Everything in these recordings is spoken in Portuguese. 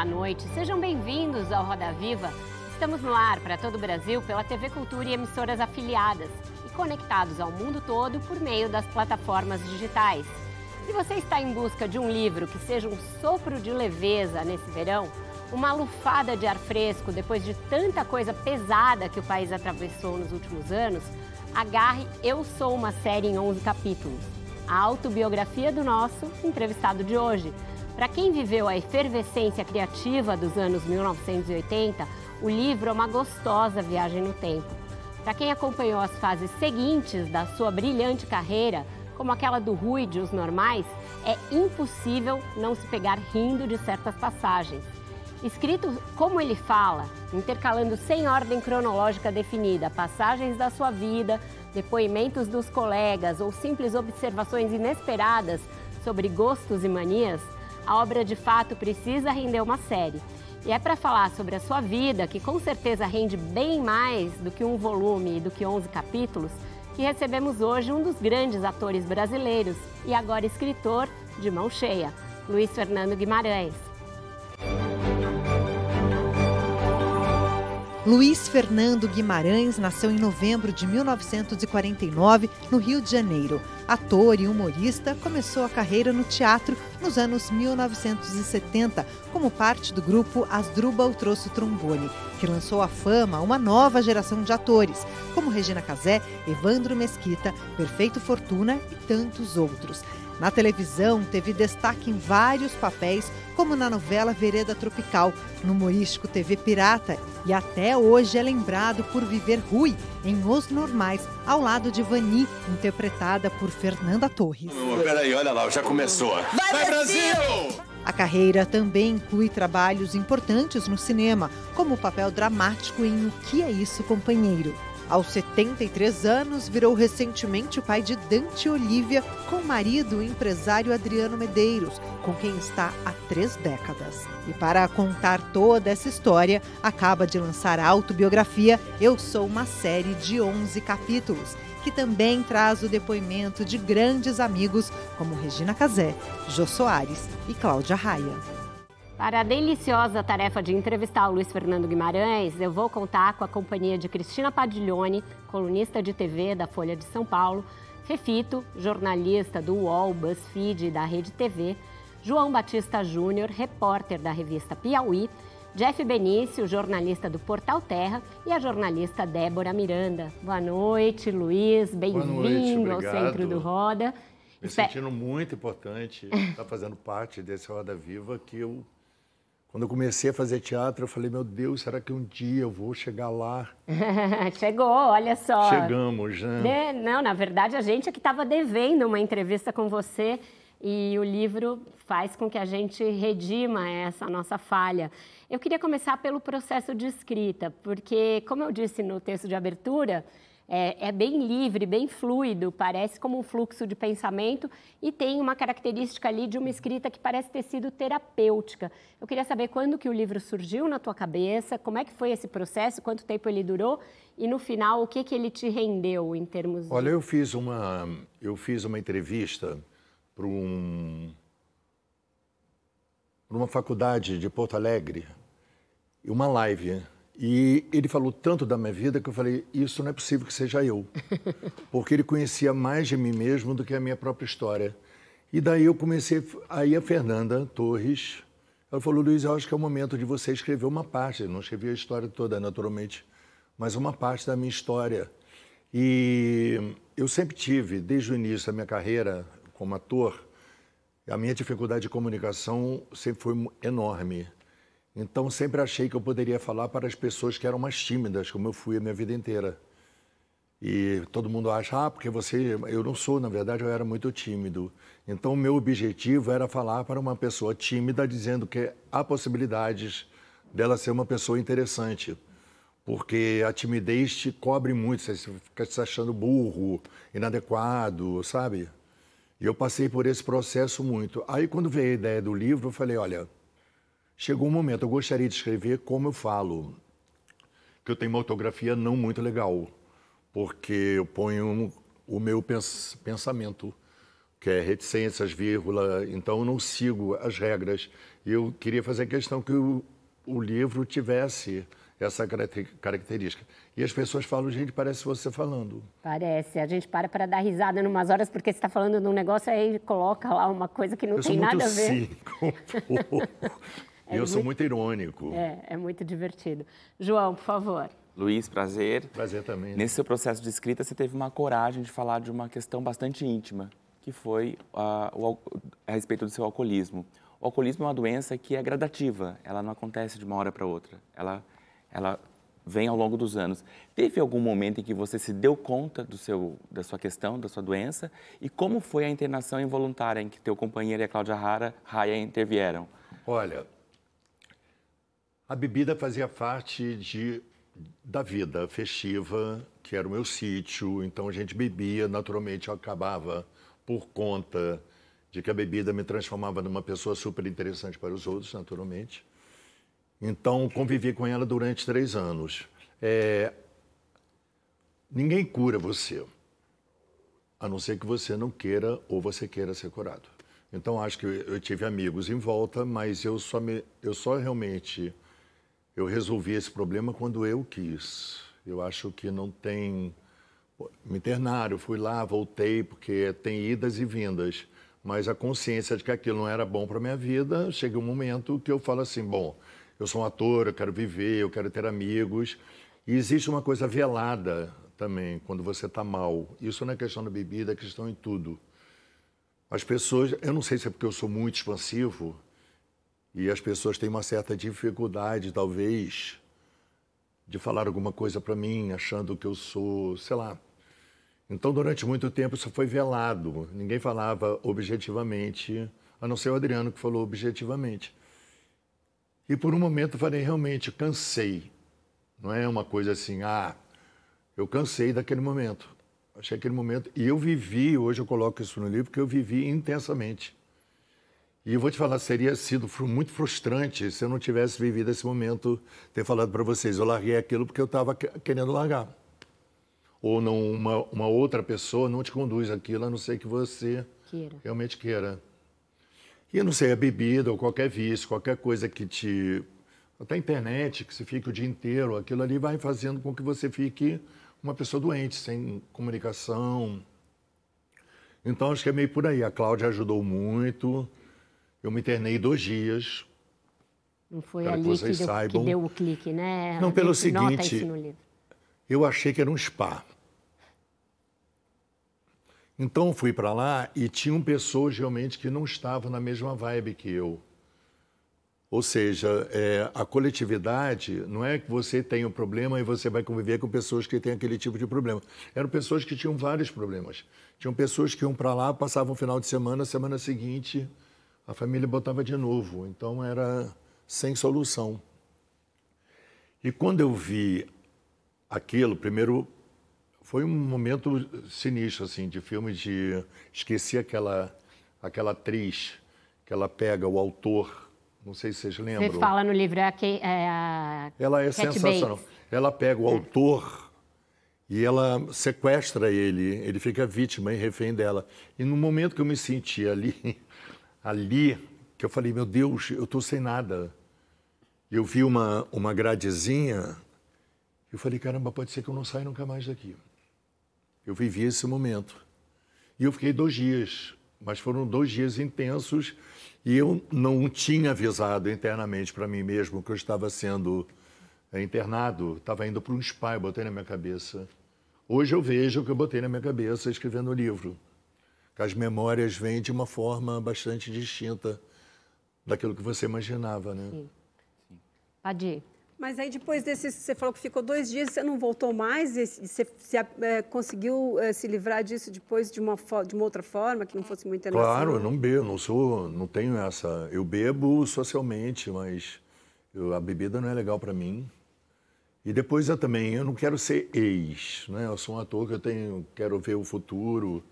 Boa noite. Sejam bem-vindos ao Roda Viva. Estamos no ar para todo o Brasil pela TV Cultura e emissoras afiliadas e conectados ao mundo todo por meio das plataformas digitais. Se você está em busca de um livro que seja um sopro de leveza nesse verão, uma lufada de ar fresco depois de tanta coisa pesada que o país atravessou nos últimos anos, agarre Eu Sou uma série em 11 capítulos. A autobiografia do nosso entrevistado de hoje para quem viveu a efervescência criativa dos anos 1980, o livro é uma gostosa viagem no tempo. Para quem acompanhou as fases seguintes da sua brilhante carreira, como aquela do Rui de Os Normais, é impossível não se pegar rindo de certas passagens. Escrito como ele fala, intercalando sem ordem cronológica definida passagens da sua vida, depoimentos dos colegas ou simples observações inesperadas sobre gostos e manias, a obra de fato precisa render uma série. E é para falar sobre a sua vida, que com certeza rende bem mais do que um volume e do que 11 capítulos, que recebemos hoje um dos grandes atores brasileiros e agora escritor de mão cheia, Luiz Fernando Guimarães. Luiz Fernando Guimarães nasceu em novembro de 1949, no Rio de Janeiro. Ator e humorista, começou a carreira no teatro nos anos 1970, como parte do grupo Asdrubal Trouxe Trombone, que lançou à fama uma nova geração de atores, como Regina Casé, Evandro Mesquita, Perfeito Fortuna e tantos outros. Na televisão, teve destaque em vários papéis, como na novela Vereda Tropical, no humorístico TV Pirata, e até hoje é lembrado por viver Rui em Os Normais, ao lado de Vani, interpretada por Fernanda Torres. Peraí, olha lá, já começou. Vai, Vai Brasil! A carreira também inclui trabalhos importantes no cinema, como o papel dramático em O Que É Isso, Companheiro. Aos 73 anos, virou recentemente o pai de Dante Olivia, com o marido, o empresário Adriano Medeiros, com quem está há três décadas. E para contar toda essa história, acaba de lançar a autobiografia Eu Sou uma série de 11 capítulos, que também traz o depoimento de grandes amigos como Regina Casé, Jô Soares e Cláudia Raia. Para a deliciosa tarefa de entrevistar o Luiz Fernando Guimarães, eu vou contar com a companhia de Cristina Padiglione, colunista de TV da Folha de São Paulo, Fefito, jornalista do UOL, BuzzFeed e da Rede TV, João Batista Júnior, repórter da revista Piauí, Jeff Benício, jornalista do Portal Terra, e a jornalista Débora Miranda. Boa noite, Luiz. Bem-vindo ao Centro do Roda. Me sentindo muito importante estar fazendo parte desse Roda Viva que eu quando eu comecei a fazer teatro, eu falei, meu Deus, será que um dia eu vou chegar lá? Chegou, olha só. Chegamos, né? De... Não, na verdade, a gente é que estava devendo uma entrevista com você e o livro faz com que a gente redima essa nossa falha. Eu queria começar pelo processo de escrita, porque, como eu disse no texto de abertura, é, é, bem livre, bem fluido, parece como um fluxo de pensamento e tem uma característica ali de uma escrita que parece ter sido terapêutica. Eu queria saber quando que o livro surgiu na tua cabeça, como é que foi esse processo, quanto tempo ele durou e no final o que que ele te rendeu em termos. De... Olha, eu fiz uma eu fiz uma entrevista para um uma faculdade de Porto Alegre, uma live e ele falou tanto da minha vida que eu falei: Isso não é possível que seja eu. Porque ele conhecia mais de mim mesmo do que a minha própria história. E daí eu comecei. Aí a Fernanda Torres, ela falou: Luiz, eu acho que é o momento de você escrever uma parte. Eu não escrevi a história toda, naturalmente, mas uma parte da minha história. E eu sempre tive, desde o início da minha carreira como ator, a minha dificuldade de comunicação sempre foi enorme. Então sempre achei que eu poderia falar para as pessoas que eram mais tímidas, como eu fui a minha vida inteira. E todo mundo acha, ah, porque você. Eu não sou, na verdade, eu era muito tímido. Então, o meu objetivo era falar para uma pessoa tímida, dizendo que há possibilidades dela ser uma pessoa interessante. Porque a timidez te cobre muito, você fica se achando burro, inadequado, sabe? E eu passei por esse processo muito. Aí, quando veio a ideia do livro, eu falei: olha, chegou um momento, eu gostaria de escrever como eu falo, que eu tenho uma ortografia não muito legal porque eu ponho o meu pensamento, que é reticências, vírgula, então eu não sigo as regras. E eu queria fazer questão que o, o livro tivesse essa característica. E as pessoas falam, gente, parece você falando. Parece. A gente para para dar risada em umas horas porque você está falando de um negócio aí coloca lá uma coisa que não eu tem nada a ver. Cínico, é eu muito, sou muito irônico. É, é muito divertido. João, por favor. Luiz, prazer. Prazer também. Nesse seu processo de escrita, você teve uma coragem de falar de uma questão bastante íntima, que foi uh, o, a respeito do seu alcoolismo. O alcoolismo é uma doença que é gradativa, ela não acontece de uma hora para outra, ela, ela vem ao longo dos anos. Teve algum momento em que você se deu conta do seu, da sua questão, da sua doença? E como foi a internação involuntária em que teu companheiro e a Cláudia Rara, Raia intervieram? Olha, a bebida fazia parte de da vida festiva, que era o meu sítio, então a gente bebia, naturalmente eu acabava por conta de que a bebida me transformava numa pessoa super interessante para os outros, naturalmente. Então convivi com ela durante três anos. É... Ninguém cura você, a não ser que você não queira ou você queira ser curado. Então acho que eu tive amigos em volta, mas eu só me, eu só realmente eu resolvi esse problema quando eu quis. Eu acho que não tem. Me internaram, fui lá, voltei, porque tem idas e vindas. Mas a consciência de que aquilo não era bom para minha vida, chega um momento que eu falo assim: bom, eu sou um ator, eu quero viver, eu quero ter amigos. E existe uma coisa velada também quando você está mal. Isso não é questão da bebida, é questão em tudo. As pessoas, eu não sei se é porque eu sou muito expansivo, e as pessoas têm uma certa dificuldade, talvez, de falar alguma coisa para mim, achando que eu sou, sei lá. Então, durante muito tempo, isso foi velado. Ninguém falava objetivamente, a não ser o Adriano que falou objetivamente. E por um momento eu falei, realmente, cansei. Não é uma coisa assim, ah, eu cansei daquele momento. Achei aquele momento. E eu vivi, hoje eu coloco isso no livro, que eu vivi intensamente. E eu vou te falar, seria sido muito frustrante se eu não tivesse vivido esse momento, ter falado para vocês, eu larguei aquilo porque eu estava querendo largar. Ou não, uma, uma, outra pessoa não te conduz aquilo, a não ser que você queira. realmente queira. E eu não sei, a bebida ou qualquer vício, qualquer coisa que te. Até a internet, que você fique o dia inteiro, aquilo ali vai fazendo com que você fique uma pessoa doente, sem comunicação. Então acho que é meio por aí. A Cláudia ajudou muito. Eu me internei dois dias. Não foi ali que, que, deu, que, deu, o clique, né? Não, pelo seguinte, eu achei que era um spa. Então fui para lá e tinham pessoas realmente que não estavam na mesma vibe que eu. Ou seja, é, a coletividade não é que você tem um problema e você vai conviver com pessoas que têm aquele tipo de problema. Eram pessoas que tinham vários problemas. Tinham pessoas que iam para lá, passavam o final de semana, semana seguinte a família botava de novo, então era sem solução. E quando eu vi aquilo, primeiro foi um momento sinistro assim de filme de esqueci aquela aquela atriz que ela pega o autor, não sei se vocês lembram. Você fala no livro é a, é a Ela é Cat sensacional. Bates. Ela pega o é. autor e ela sequestra ele, ele fica vítima e refém dela. E no momento que eu me senti ali ali que eu falei, meu Deus, eu estou sem nada. Eu vi uma, uma gradezinha, eu falei, caramba, pode ser que eu não saia nunca mais daqui. Eu vivi esse momento. E eu fiquei dois dias, mas foram dois dias intensos e eu não tinha avisado internamente para mim mesmo que eu estava sendo é, internado, estava indo para um spa, eu botei na minha cabeça. Hoje eu vejo o que eu botei na minha cabeça escrevendo o livro que as memórias vêm de uma forma bastante distinta daquilo que você imaginava, né? Sim. Adi. Mas aí depois desse, você falou que ficou dois dias, você não voltou mais? E você se, é, conseguiu é, se livrar disso depois de uma, de uma outra forma, que não fosse muito internacional? Claro, eu não bebo, não sou, não tenho essa... Eu bebo socialmente, mas eu, a bebida não é legal para mim. E depois eu também, eu não quero ser ex, né? Eu sou um ator que eu tenho, quero ver o futuro.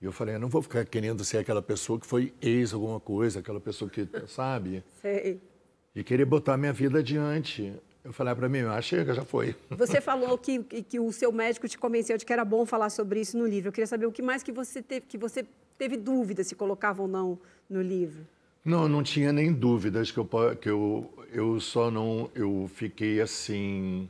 E eu falei, eu não vou ficar querendo ser aquela pessoa que foi ex alguma coisa, aquela pessoa que, sabe? Sei de querer botar minha vida adiante. Eu falei para mim, ah, chega, já foi. Você falou que, que o seu médico te convenceu de que era bom falar sobre isso no livro. Eu queria saber o que mais que você teve, que você teve dúvida se colocava ou não no livro. Não, não tinha nem dúvidas que eu que eu eu só não eu fiquei assim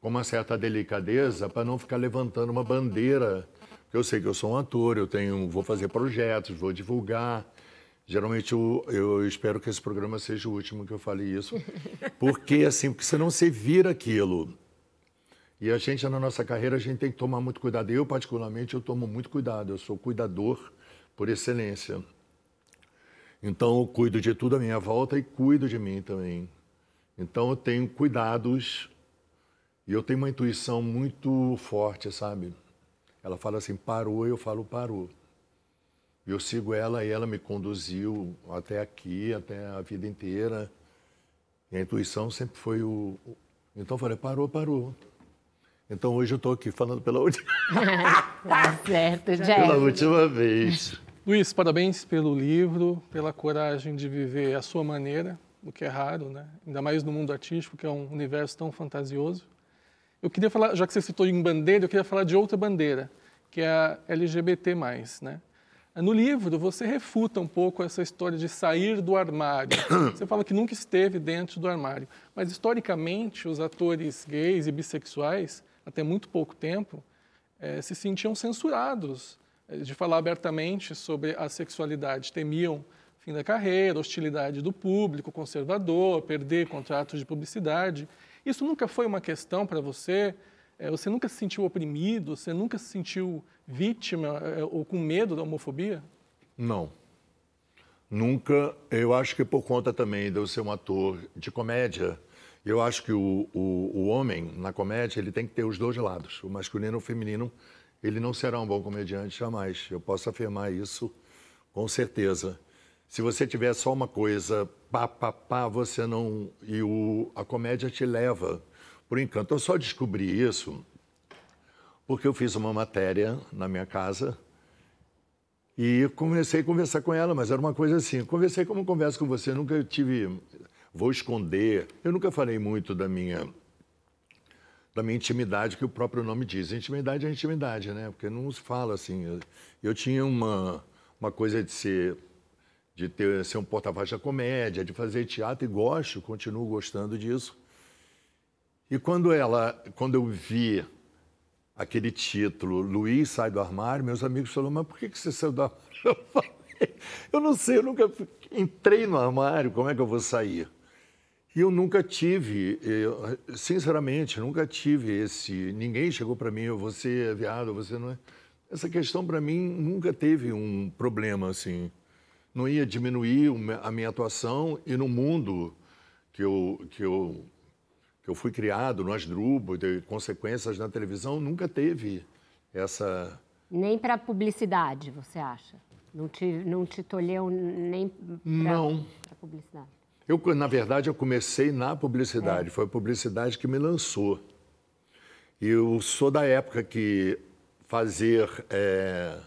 com uma certa delicadeza para não ficar levantando uma bandeira. Eu sei que eu sou um ator, eu tenho vou fazer projetos, vou divulgar. Geralmente eu, eu, espero que esse programa seja o último que eu fale isso, porque assim, porque senão você vira aquilo. E a gente na nossa carreira a gente tem que tomar muito cuidado. Eu particularmente eu tomo muito cuidado. Eu sou cuidador por excelência. Então eu cuido de tudo à minha volta e cuido de mim também. Então eu tenho cuidados e eu tenho uma intuição muito forte, sabe? Ela fala assim, parou, eu falo parou. Eu sigo ela e ela me conduziu até aqui, até a vida inteira. E a intuição sempre foi o. Então eu falei, parou, parou. Então hoje eu estou aqui falando pela última. tá certo, Jeff. Pela última vez. Luiz, parabéns pelo livro, pela coragem de viver a sua maneira, o que é raro, né? Ainda mais no mundo artístico, que é um universo tão fantasioso. Eu queria falar, já que você citou em bandeira, eu queria falar de outra bandeira, que é a LGBT+, né? No livro, você refuta um pouco essa história de sair do armário. Você fala que nunca esteve dentro do armário. Mas, historicamente, os atores gays e bissexuais, até muito pouco tempo, eh, se sentiam censurados eh, de falar abertamente sobre a sexualidade. Temiam fim da carreira, hostilidade do público conservador, perder contratos de publicidade. Isso nunca foi uma questão para você? Eh, você nunca se sentiu oprimido? Você nunca se sentiu vítima eh, ou com medo da homofobia? Não. Nunca. Eu acho que por conta também de eu ser um ator de comédia, eu acho que o, o, o homem, na comédia, ele tem que ter os dois lados, o masculino e o feminino. Ele não será um bom comediante jamais. Eu posso afirmar isso com certeza. Se você tiver só uma coisa, pá, pá, pá, você não. E o, a comédia te leva por encanto. Eu só descobri isso porque eu fiz uma matéria na minha casa e comecei a conversar com ela, mas era uma coisa assim. Conversei como converso com você, nunca tive. Vou esconder. Eu nunca falei muito da minha da minha intimidade, que o próprio nome diz. Intimidade é intimidade, né? Porque não se fala assim. Eu, eu tinha uma, uma coisa de ser de ter, ser um porta-voz da comédia, de fazer teatro e gosto, continuo gostando disso. E quando ela, quando eu vi aquele título, Luiz sai do armário, meus amigos falaram, mas por que, você saiu do armário? Eu falei, eu não sei, eu nunca entrei no armário, como é que eu vou sair? E eu nunca tive, eu, sinceramente, nunca tive esse. Ninguém chegou para mim, você é viado, você não é. Essa questão para mim nunca teve um problema assim. Não ia diminuir a minha atuação e no mundo que eu, que eu que eu fui criado no Asdrubal, de consequências na televisão, nunca teve essa... Nem para publicidade, você acha? Não te, não te tolheu nem para publicidade? Eu, na verdade, eu comecei na publicidade. É. Foi a publicidade que me lançou. E eu sou da época que fazer, é,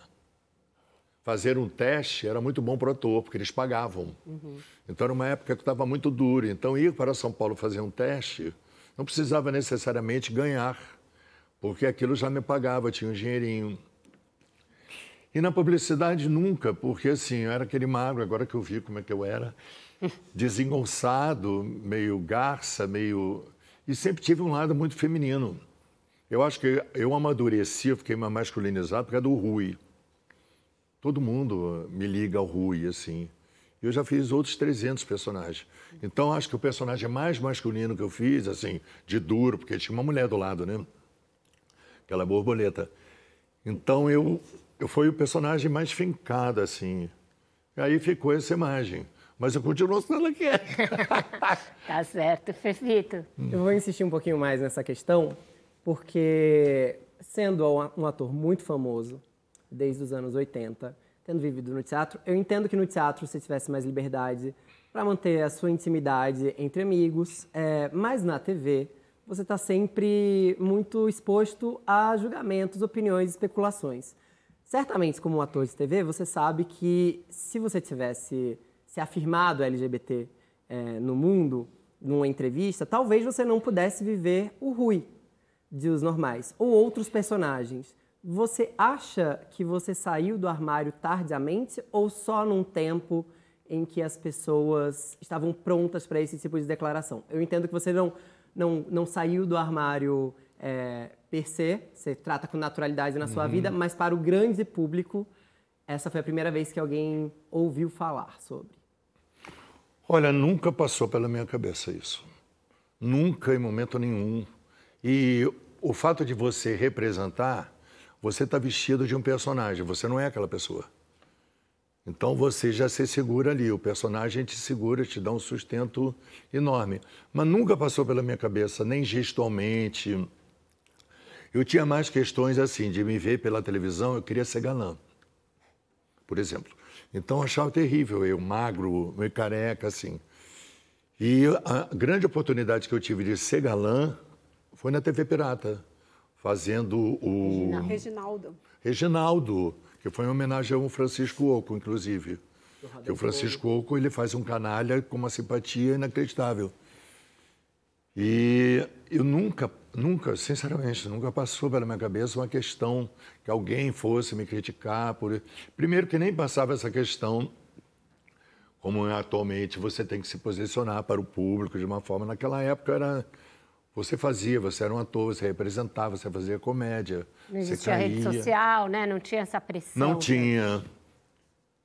fazer um teste era muito bom para o ator, porque eles pagavam. Uhum. Então, era uma época que estava muito duro. Então, ir para São Paulo fazer um teste não precisava necessariamente ganhar, porque aquilo já me pagava, tinha um dinheirinho. E na publicidade nunca, porque assim, eu era aquele magro, agora que eu vi como é que eu era, desengonçado, meio garça, meio. E sempre tive um lado muito feminino. Eu acho que eu amadureci, eu fiquei mais masculinizado por causa do Rui. Todo mundo me liga ao Rui, assim. Eu já fiz outros 300 personagens. Então, acho que o personagem mais masculino que eu fiz, assim, de duro, porque tinha uma mulher do lado, né? Aquela borboleta. Então, eu, eu fui o personagem mais fincado, assim. E aí ficou essa imagem. mas eu continuo sendo aquele. tá certo, Fefito. Eu vou insistir um pouquinho mais nessa questão, porque sendo um ator muito famoso desde os anos 80, tendo vivido no teatro, eu entendo que no teatro você tivesse mais liberdade para manter a sua intimidade entre amigos, é, mas na TV você está sempre muito exposto a julgamentos, opiniões, especulações. Certamente, como um ator de TV, você sabe que se você tivesse se afirmado LGBT é, no mundo, numa entrevista, talvez você não pudesse viver o Rui de Os Normais ou outros personagens. Você acha que você saiu do armário tardiamente ou só num tempo em que as pessoas estavam prontas para esse tipo de declaração? Eu entendo que você não não, não saiu do armário é, per se, você trata com naturalidade na sua uhum. vida, mas para o grande público, essa foi a primeira vez que alguém ouviu falar sobre. Olha, nunca passou pela minha cabeça isso. Nunca, em momento nenhum. E o fato de você representar, você está vestido de um personagem, você não é aquela pessoa. Então você já se segura ali, o personagem te segura, te dá um sustento enorme. Mas nunca passou pela minha cabeça, nem gestualmente. Eu tinha mais questões assim, de me ver pela televisão, eu queria ser galã, por exemplo. Então eu achava terrível, eu magro, meio careca, assim. E a grande oportunidade que eu tive de ser galã foi na TV Pirata, fazendo o. Reginaldo. Reginaldo que foi em homenagem ao Francisco Oco, inclusive. Que o Francisco Oco ele faz um canalha com uma simpatia inacreditável. E eu nunca, nunca, sinceramente, nunca passou pela minha cabeça uma questão que alguém fosse me criticar por. Primeiro que nem passava essa questão como atualmente você tem que se posicionar para o público de uma forma. Naquela época era você fazia, você era um ator, você representava, você fazia comédia. Não existia rede social, né? Não tinha essa pressão. Não né? tinha.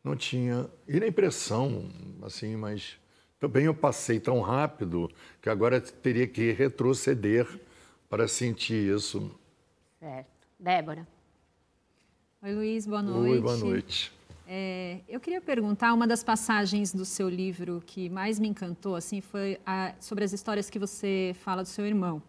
Não tinha. E nem pressão, assim, mas também eu passei tão rápido que agora teria que retroceder para sentir isso. Certo. Débora. Oi, Luiz, boa noite. Oi, boa noite. É, eu queria perguntar, uma das passagens do seu livro que mais me encantou assim foi a, sobre as histórias que você fala do seu irmão.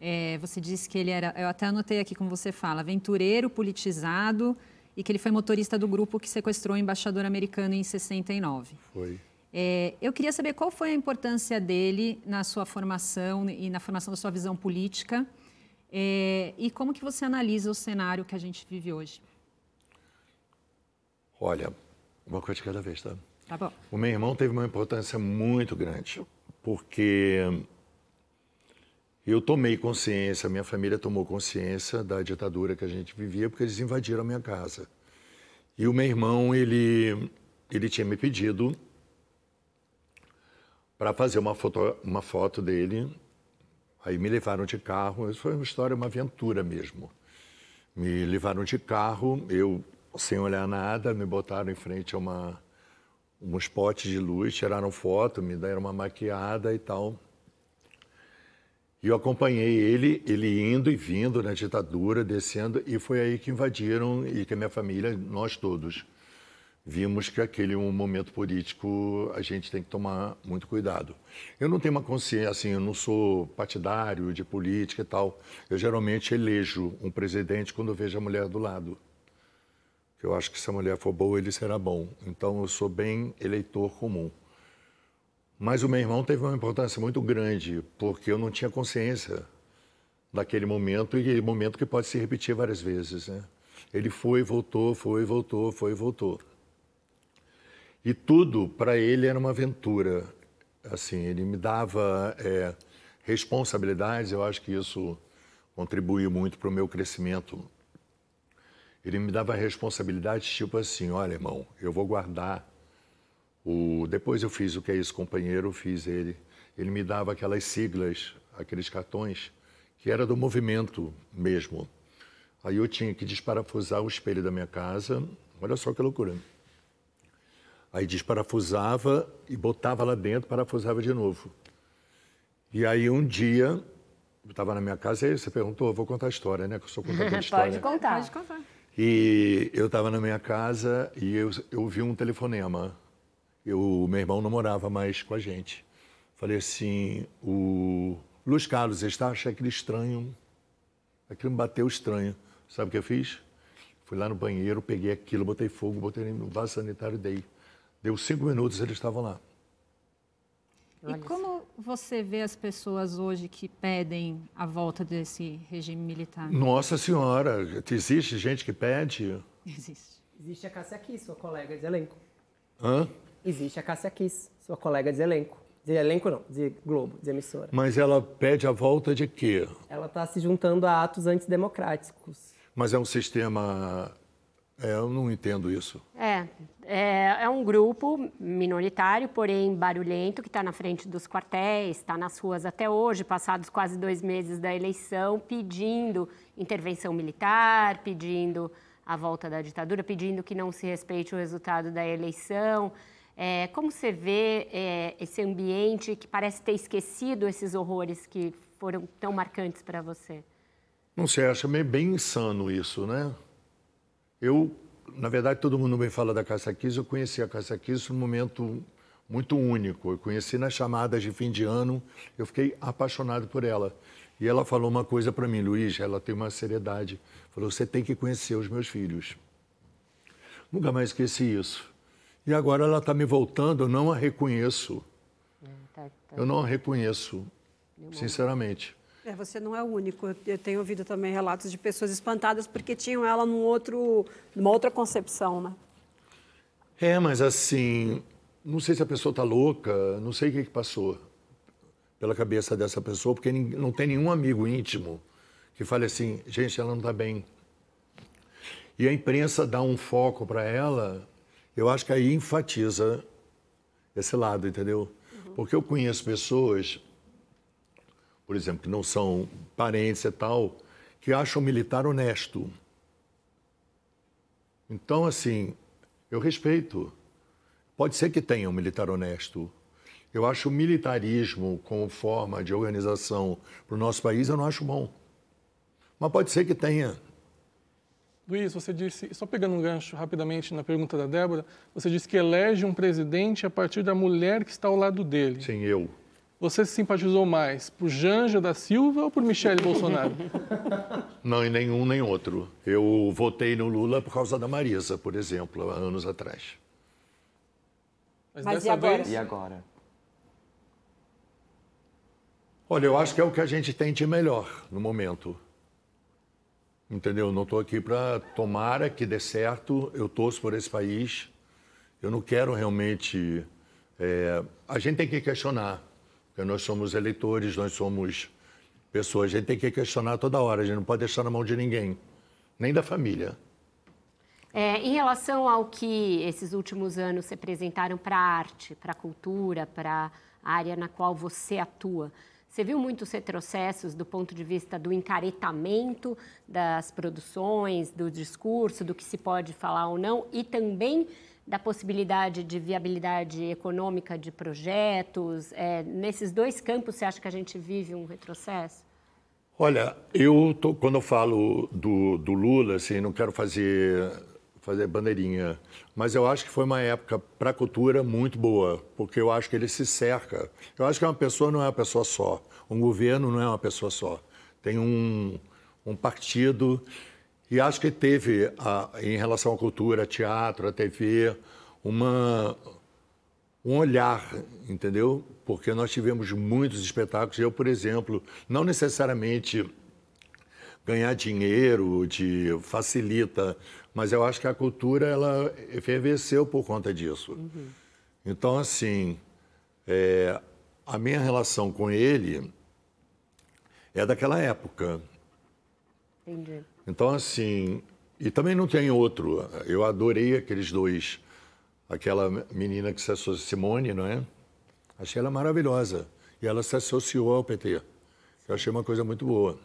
É, você disse que ele era, eu até anotei aqui como você fala, aventureiro, politizado e que ele foi motorista do grupo que sequestrou o embaixador americano em 69. Foi. É, eu queria saber qual foi a importância dele na sua formação e na formação da sua visão política é, e como que você analisa o cenário que a gente vive hoje. Olha, uma coisa de cada vez, tá? Tá bom. O meu irmão teve uma importância muito grande, porque eu tomei consciência, minha família tomou consciência da ditadura que a gente vivia, porque eles invadiram a minha casa. E o meu irmão, ele, ele tinha me pedido para fazer uma foto, uma foto dele. Aí me levaram de carro, isso foi uma história, uma aventura mesmo. Me levaram de carro, eu sem olhar nada, me botaram em frente a uma, uns potes de luz, tiraram foto, me deram uma maquiada e tal. E eu acompanhei ele, ele indo e vindo na ditadura, descendo, e foi aí que invadiram e que a minha família, nós todos, vimos que aquele um momento político a gente tem que tomar muito cuidado. Eu não tenho uma consciência, assim, eu não sou partidário de política e tal. Eu geralmente elejo um presidente quando vejo a mulher do lado. Eu acho que se a mulher for boa, ele será bom. Então eu sou bem eleitor comum. Mas o meu irmão teve uma importância muito grande, porque eu não tinha consciência daquele momento e momento que pode se repetir várias vezes. Né? Ele foi, voltou, foi, voltou, foi, voltou. E tudo para ele era uma aventura. Assim, ele me dava é, responsabilidades. Eu acho que isso contribuiu muito para o meu crescimento ele me dava responsabilidade tipo assim, olha, irmão, eu vou guardar o... Depois eu fiz o que é isso, companheiro, fiz ele. Ele me dava aquelas siglas, aqueles cartões, que era do movimento mesmo. Aí eu tinha que desparafusar o espelho da minha casa. Olha só que loucura. Aí desparafusava e botava lá dentro, parafusava de novo. E aí um dia, eu estava na minha casa, e você perguntou, eu vou contar a história, né? Que eu sou contador de história. Pode contar. Pode contar. E eu estava na minha casa e eu, eu ouvi um telefonema. Eu, meu irmão não morava mais com a gente. Falei assim, o Luiz Carlos está, achei aquele estranho. Aquilo me bateu estranho. Sabe o que eu fiz? Fui lá no banheiro, peguei aquilo, botei fogo, botei no vaso sanitário e dei. Deu cinco minutos, eles estavam lá. E como você vê as pessoas hoje que pedem a volta desse regime militar? Nossa Senhora, existe gente que pede? Existe. Existe a Cássia Kiss, sua colega de elenco. Hã? Existe a Cássia Kiss, sua colega de elenco. De elenco não, de Globo, de emissora. Mas ela pede a volta de quê? Ela está se juntando a atos antidemocráticos. Mas é um sistema. É, eu não entendo isso. É, é, é um grupo minoritário, porém barulhento, que está na frente dos quartéis, está nas ruas até hoje, passados quase dois meses da eleição, pedindo intervenção militar, pedindo a volta da ditadura, pedindo que não se respeite o resultado da eleição. É, como você vê é, esse ambiente que parece ter esquecido esses horrores que foram tão marcantes para você? Não sei, acho meio bem insano isso, né? Eu, na verdade, todo mundo me fala da Cássia Kiss, eu conheci a Cássia Kiss num momento muito único. Eu conheci nas chamadas de fim de ano, eu fiquei apaixonado por ela. E ela falou uma coisa para mim, Luiz, ela tem uma seriedade. Falou, você tem que conhecer os meus filhos. Nunca mais esqueci isso. E agora ela está me voltando, eu não a reconheço. Eu não a reconheço, sinceramente. É, você não é o único. Eu tenho ouvido também relatos de pessoas espantadas porque tinham ela num outro, numa outra concepção, né? É, mas assim, não sei se a pessoa está louca, não sei o que, que passou pela cabeça dessa pessoa, porque não tem nenhum amigo íntimo que fale assim, gente, ela não está bem. E a imprensa dá um foco para ela, eu acho que aí enfatiza esse lado, entendeu? Uhum. Porque eu conheço pessoas, por exemplo, que não são parentes e tal, que acham o militar honesto. Então, assim, eu respeito. Pode ser que tenha um militar honesto. Eu acho o militarismo como forma de organização para o nosso país, eu não acho bom. Mas pode ser que tenha. Luiz, você disse, só pegando um gancho rapidamente na pergunta da Débora, você disse que elege um presidente a partir da mulher que está ao lado dele. Sim, eu. Você se simpatizou mais por Janja da Silva ou por Michele Bolsonaro? Não, em nenhum nem outro. Eu votei no Lula por causa da Marisa, por exemplo, há anos atrás. Mas, Mas e agora? Vez... E agora? Olha, eu acho que é o que a gente tem de melhor no momento. Entendeu? Não estou aqui para tomara que dê certo. Eu torço por esse país. Eu não quero realmente. É... a gente tem que questionar, porque nós somos eleitores, nós somos pessoas. A gente tem que questionar toda hora. A gente não pode deixar na mão de ninguém, nem da família. É, em relação ao que esses últimos anos se apresentaram para a arte, para a cultura, para a área na qual você atua, você viu muitos retrocessos do ponto de vista do encaretamento das produções, do discurso, do que se pode falar ou não, e também da possibilidade de viabilidade econômica de projetos. É, nesses dois campos, você acha que a gente vive um retrocesso? Olha, eu tô, quando eu falo do, do Lula, assim, não quero fazer fazer bandeirinha. Mas eu acho que foi uma época para a cultura muito boa, porque eu acho que ele se cerca. Eu acho que uma pessoa não é uma pessoa só, um governo não é uma pessoa só. Tem um, um partido e acho que teve, a, em relação à cultura, teatro, a TV, uma, um olhar, entendeu? Porque nós tivemos muitos espetáculos. Eu, por exemplo, não necessariamente ganhar dinheiro de facilita mas eu acho que a cultura ela efervesceu por conta disso. Uhum. Então, assim, é, a minha relação com ele é daquela época. Entendi. Então, assim, e também não tem outro. Eu adorei aqueles dois. Aquela menina que se associou, Simone, não é? Achei ela maravilhosa. E ela se associou ao PT. Eu achei uma coisa muito boa.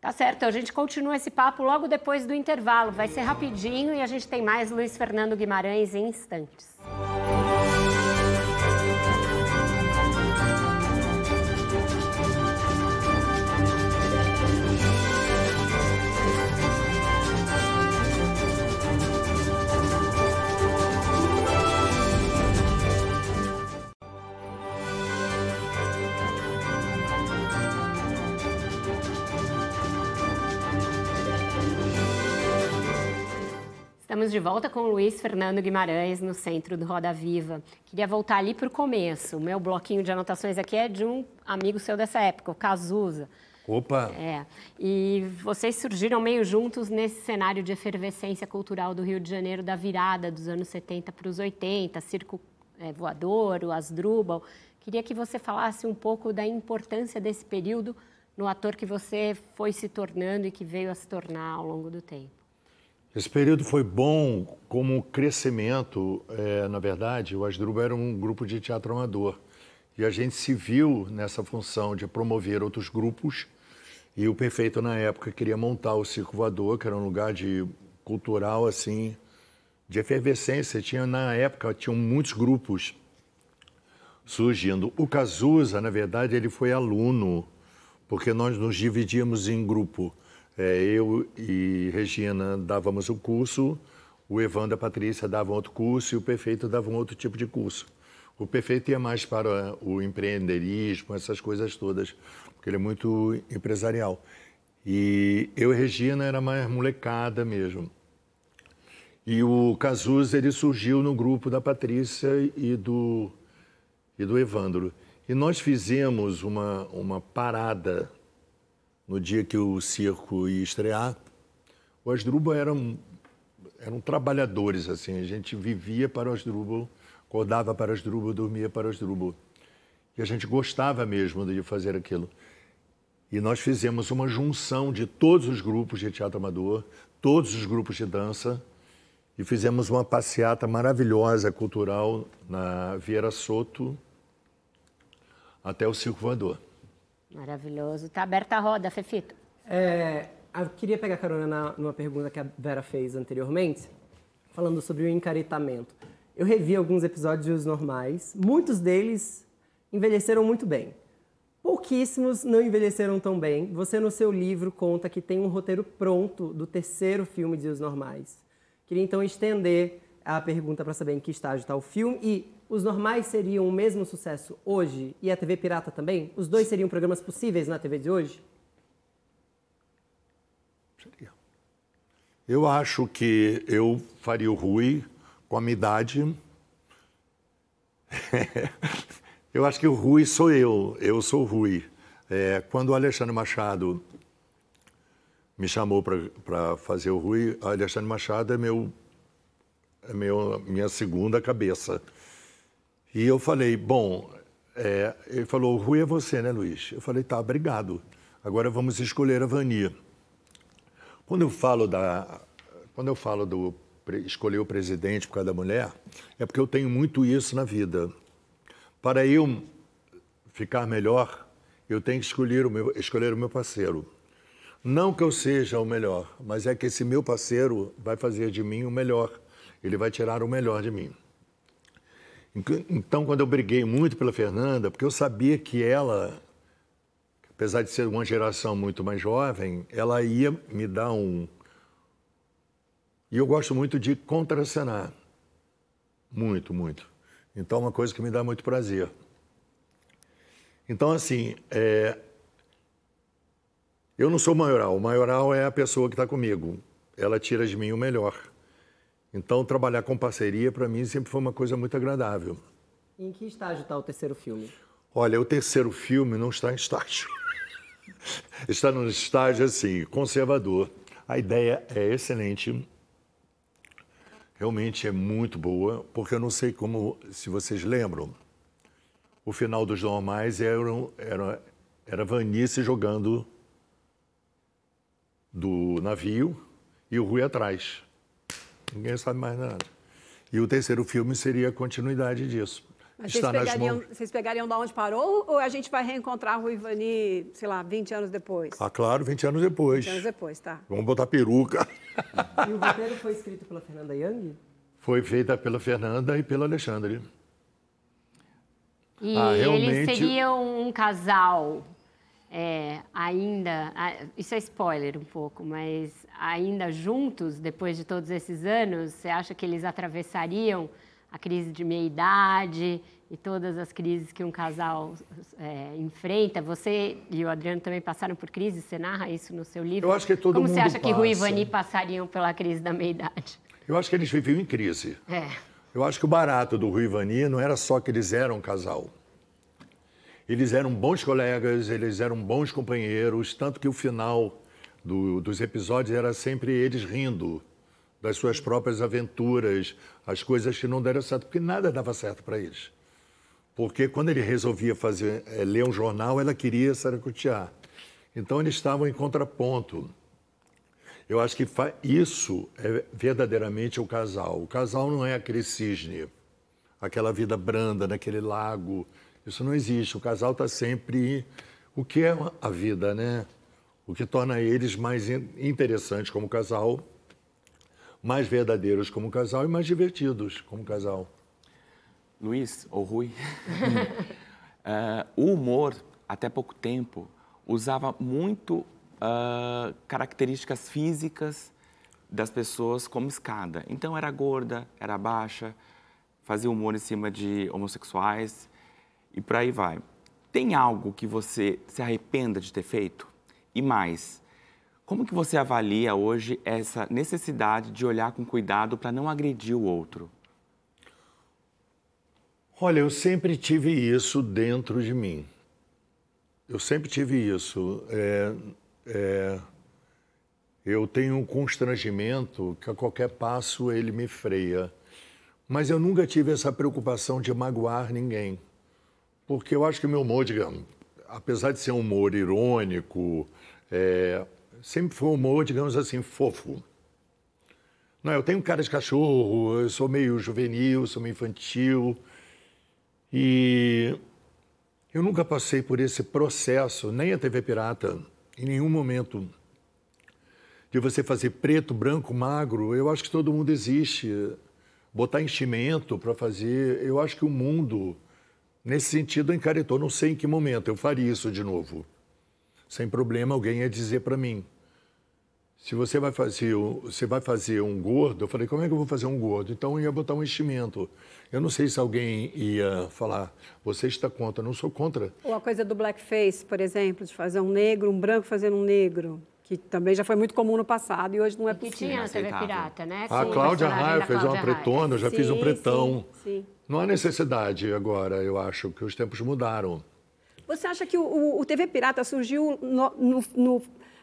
Tá certo, a gente continua esse papo logo depois do intervalo. Vai ser rapidinho e a gente tem mais Luiz Fernando Guimarães em instantes. Estamos de volta com o Luiz Fernando Guimarães no centro do Roda Viva. Queria voltar ali para o começo. O meu bloquinho de anotações aqui é de um amigo seu dessa época, o Cazuza. Opa! É. E vocês surgiram meio juntos nesse cenário de efervescência cultural do Rio de Janeiro da virada dos anos 70 para os 80, Circo é, Voador, o Asdrubal. Queria que você falasse um pouco da importância desse período no ator que você foi se tornando e que veio a se tornar ao longo do tempo. Esse período foi bom como crescimento. É, na verdade, o Asdrubal era um grupo de teatro amador. E a gente se viu nessa função de promover outros grupos. E o Perfeito, na época, queria montar o Circo Voador, que era um lugar de cultural, assim, de efervescência. Tinha, na época, tinham muitos grupos surgindo. O Cazuza, na verdade, ele foi aluno, porque nós nos dividíamos em grupo. É, eu e Regina dávamos o curso, o Evandro e a Patrícia davam outro curso e o Perfeito dava um outro tipo de curso. O Perfeito ia mais para o empreendedorismo, essas coisas todas, porque ele é muito empresarial. E eu e Regina era mais molecada mesmo. E o Cazuza, ele surgiu no grupo da Patrícia e do, e do Evandro. E nós fizemos uma, uma parada no dia que o circo ia estrear, o Asdrubal eram, eram trabalhadores, assim, a gente vivia para o Asdrubal, acordava para o Asdrubal, dormia para o Asdrubal. E a gente gostava mesmo de fazer aquilo. E nós fizemos uma junção de todos os grupos de teatro amador, todos os grupos de dança, e fizemos uma passeata maravilhosa cultural na Vieira Soto até o Circo Voador. Maravilhoso. Está aberta a roda, Fefito. É, eu queria pegar carona na, numa pergunta que a Vera fez anteriormente, falando sobre o encaretamento. Eu revi alguns episódios normais, muitos deles envelheceram muito bem. Pouquíssimos não envelheceram tão bem. Você, no seu livro, conta que tem um roteiro pronto do terceiro filme de Os Normais. Queria então estender a pergunta para saber em que estágio está o filme e os normais seriam o mesmo sucesso hoje e a TV Pirata também? Os dois seriam programas possíveis na TV de hoje? Seria. Eu acho que eu faria o Rui com a minha idade. eu acho que o Rui sou eu, eu sou o Rui. É, quando o Alexandre Machado me chamou para fazer o Rui, o Alexandre Machado é meu, é meu minha segunda cabeça. E eu falei, bom, é, ele falou, o Rui é você, né, Luiz? Eu falei, tá, obrigado. Agora vamos escolher a Vania. Quando eu falo da, quando eu falo do escolher o presidente por causa da mulher, é porque eu tenho muito isso na vida. Para eu ficar melhor, eu tenho que escolher o meu, escolher o meu parceiro. Não que eu seja o melhor, mas é que esse meu parceiro vai fazer de mim o melhor. Ele vai tirar o melhor de mim. Então, quando eu briguei muito pela Fernanda, porque eu sabia que ela, apesar de ser uma geração muito mais jovem, ela ia me dar um. E eu gosto muito de contracenar. Muito, muito. Então, é uma coisa que me dá muito prazer. Então, assim, é... eu não sou maioral. O maioral é a pessoa que está comigo. Ela tira de mim o melhor. Então, trabalhar com parceria, para mim, sempre foi uma coisa muito agradável. E em que estágio está o terceiro filme? Olha, o terceiro filme não está em estágio. está no estágio, assim, conservador. A ideia é excelente. Realmente é muito boa, porque eu não sei como, se vocês lembram, o final dos normais era, era, era Vanice jogando do navio e o Rui atrás. Ninguém sabe mais nada. E o terceiro filme seria a continuidade disso. Mas vocês pegariam, vocês pegariam de onde parou ou a gente vai reencontrar o Ivani, sei lá, 20 anos depois? Ah, claro, 20 anos depois. 20 anos depois, tá. Vamos botar peruca. E o roteiro foi escrito pela Fernanda Young? Foi feita pela Fernanda e pelo Alexandre. E ah, realmente... eles seriam um casal é, ainda, isso é spoiler um pouco, mas ainda juntos, depois de todos esses anos, você acha que eles atravessariam a crise de meia-idade e todas as crises que um casal é, enfrenta? Você e o Adriano também passaram por crises, você narra isso no seu livro? Eu acho que todo Como mundo você acha passa. que Rui e Vani passariam pela crise da meia-idade? Eu acho que eles viviam em crise. É. Eu acho que o barato do Rui e Vani não era só que eles eram um casal. Eles eram bons colegas, eles eram bons companheiros, tanto que o final do, dos episódios era sempre eles rindo das suas próprias aventuras, as coisas que não deram certo, porque nada dava certo para eles. Porque quando ele resolvia fazer, é, ler um jornal, ela queria saracotear. Então eles estavam em contraponto. Eu acho que isso é verdadeiramente o casal. O casal não é aquele cisne, aquela vida branda naquele lago. Isso não existe. O casal está sempre. O que é a vida, né? O que torna eles mais interessantes como casal, mais verdadeiros como casal e mais divertidos como casal. Luiz, ou Rui, uh, o humor, até pouco tempo, usava muito uh, características físicas das pessoas como escada. Então, era gorda, era baixa, fazia humor em cima de homossexuais e por aí vai. Tem algo que você se arrependa de ter feito? E mais, como que você avalia hoje essa necessidade de olhar com cuidado para não agredir o outro? Olha, eu sempre tive isso dentro de mim. Eu sempre tive isso. É, é, eu tenho um constrangimento que a qualquer passo ele me freia. Mas eu nunca tive essa preocupação de magoar ninguém. Porque eu acho que meu humor, digamos, apesar de ser um humor irônico, é, sempre foi um humor, digamos assim, fofo. Não, eu tenho cara de cachorro, eu sou meio juvenil, sou meio infantil. E eu nunca passei por esse processo, nem a TV Pirata, em nenhum momento, de você fazer preto, branco, magro. Eu acho que todo mundo existe. Botar enchimento para fazer. Eu acho que o mundo, nesse sentido, encaretou. Não sei em que momento eu faria isso de novo. Sem problema, alguém ia dizer para mim se você vai fazer, você vai fazer um gordo, eu falei, como é que eu vou fazer um gordo? Então eu ia botar um enchimento. Eu não sei se alguém ia falar, você está contra, eu não sou contra. Ou a coisa do blackface, por exemplo, de fazer um negro, um branco fazendo um negro, que também já foi muito comum no passado e hoje não é que possível. tinha na TV Pirata, né? A Com o Cláudia Raia fez uma Cláudia Raia. pretona, eu já fiz um Sim, pretão. sim, sim. Não há necessidade agora, eu acho, que os tempos mudaram. Você acha que o, o- TV Pirata surgiu no, no- no-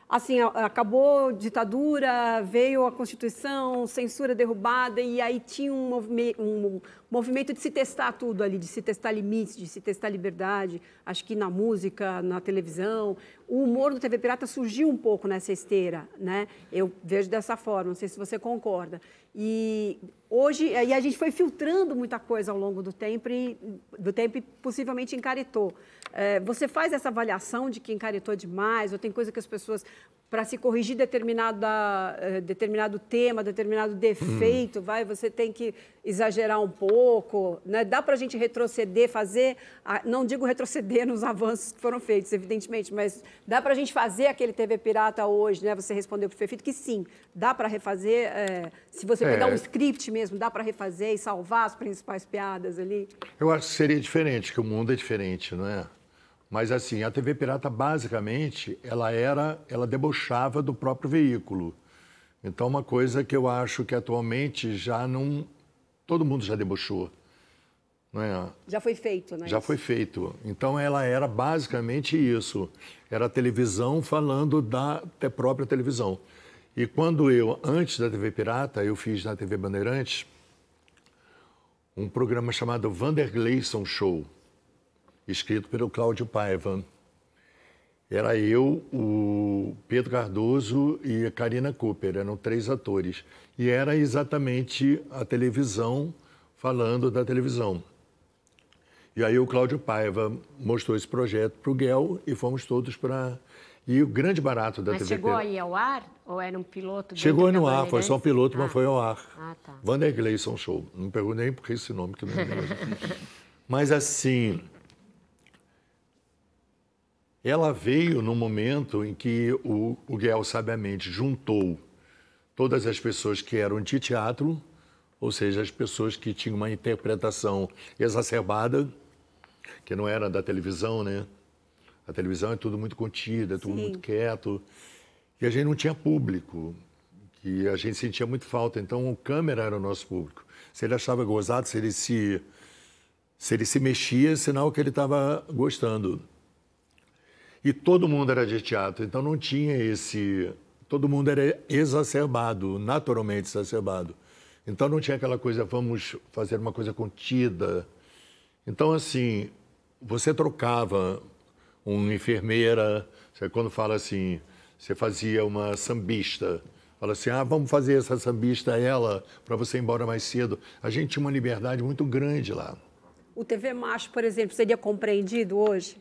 assim, acabou ditadura, veio a Constituição, censura derrubada e aí tinha um, movime- um movimento de se testar tudo ali, de se testar limites, de se testar liberdade. Acho que na música, na televisão, o humor do TV Pirata surgiu um pouco nessa esteira, né? Eu vejo dessa forma, não sei se você concorda. E hoje, e a gente foi filtrando muita coisa ao longo do tempo e, do tempo e possivelmente encaretou. É, você faz essa avaliação de que encaretou demais, ou tem coisa que as pessoas, para se corrigir determinada, eh, determinado tema, determinado defeito, vai, você tem que exagerar um pouco, né? Dá para a gente retroceder, fazer, a- não digo retroceder nos avanços que foram feitos, evidentemente, mas dá para a gente fazer aquele TV Pirata hoje, né? Você respondeu para o Fefito que sim, dá para refazer, eh, se você É. pegar um script mesmo, dá para refazer e salvar as principais piadas ali. Eu acho que seria diferente, que o mundo é diferente, não é? Mas assim, a TV Pirata basicamente, ela era, ela debochava do próprio veículo. Então, uma coisa que eu acho que atualmente já não, todo mundo já debochou, não é? Já foi feito, né? Já foi feito. Então ela era basicamente isso. Era a televisão falando da própria televisão. E quando eu, antes da TV Pirata, eu fiz na TV Bandeirantes um programa chamado Vandergleison Show, escrito pelo Cláudio Paiva. Era eu, o Pedro Cardoso e a Karina Cooper, eram três atores. E era exatamente a televisão falando da televisão. E aí o Cláudio Paiva mostrou esse projeto para o Guel e fomos todos para... E o grande barato da Mas chegou aí ao ar? Ou era um piloto? Chegou no ar, foi só um piloto, mas Ah. foi ao ar. Ah, tá. Vandergleison Show. Não pergunto nem por que esse nome que eu não lembro. mas assim, ela veio no momento em que o, o Guel sabiamente juntou todas as pessoas que eram de teatro, ou seja, as pessoas que tinham uma interpretação exacerbada, que não era da televisão, né? A televisão é tudo muito contida, é tudo Sim. muito quieto. E a gente não tinha público que a gente sentia muito falta. Então, o câmera era o nosso público. Se ele achava gozado, se ele se, se, ele se mexia, sinal que ele estava gostando. E todo mundo era de teatro, então não tinha esse. Todo mundo era exacerbado, naturalmente exacerbado. Então não tinha aquela coisa, vamos fazer uma coisa contida. Então, assim, você trocava uma enfermeira, você, quando fala assim, você fazia uma sambista. Fala assim, ah, vamos fazer essa sambista ela para você ir embora mais cedo. A gente tinha uma liberdade muito grande lá. O TV Macho, por exemplo, seria compreendido hoje?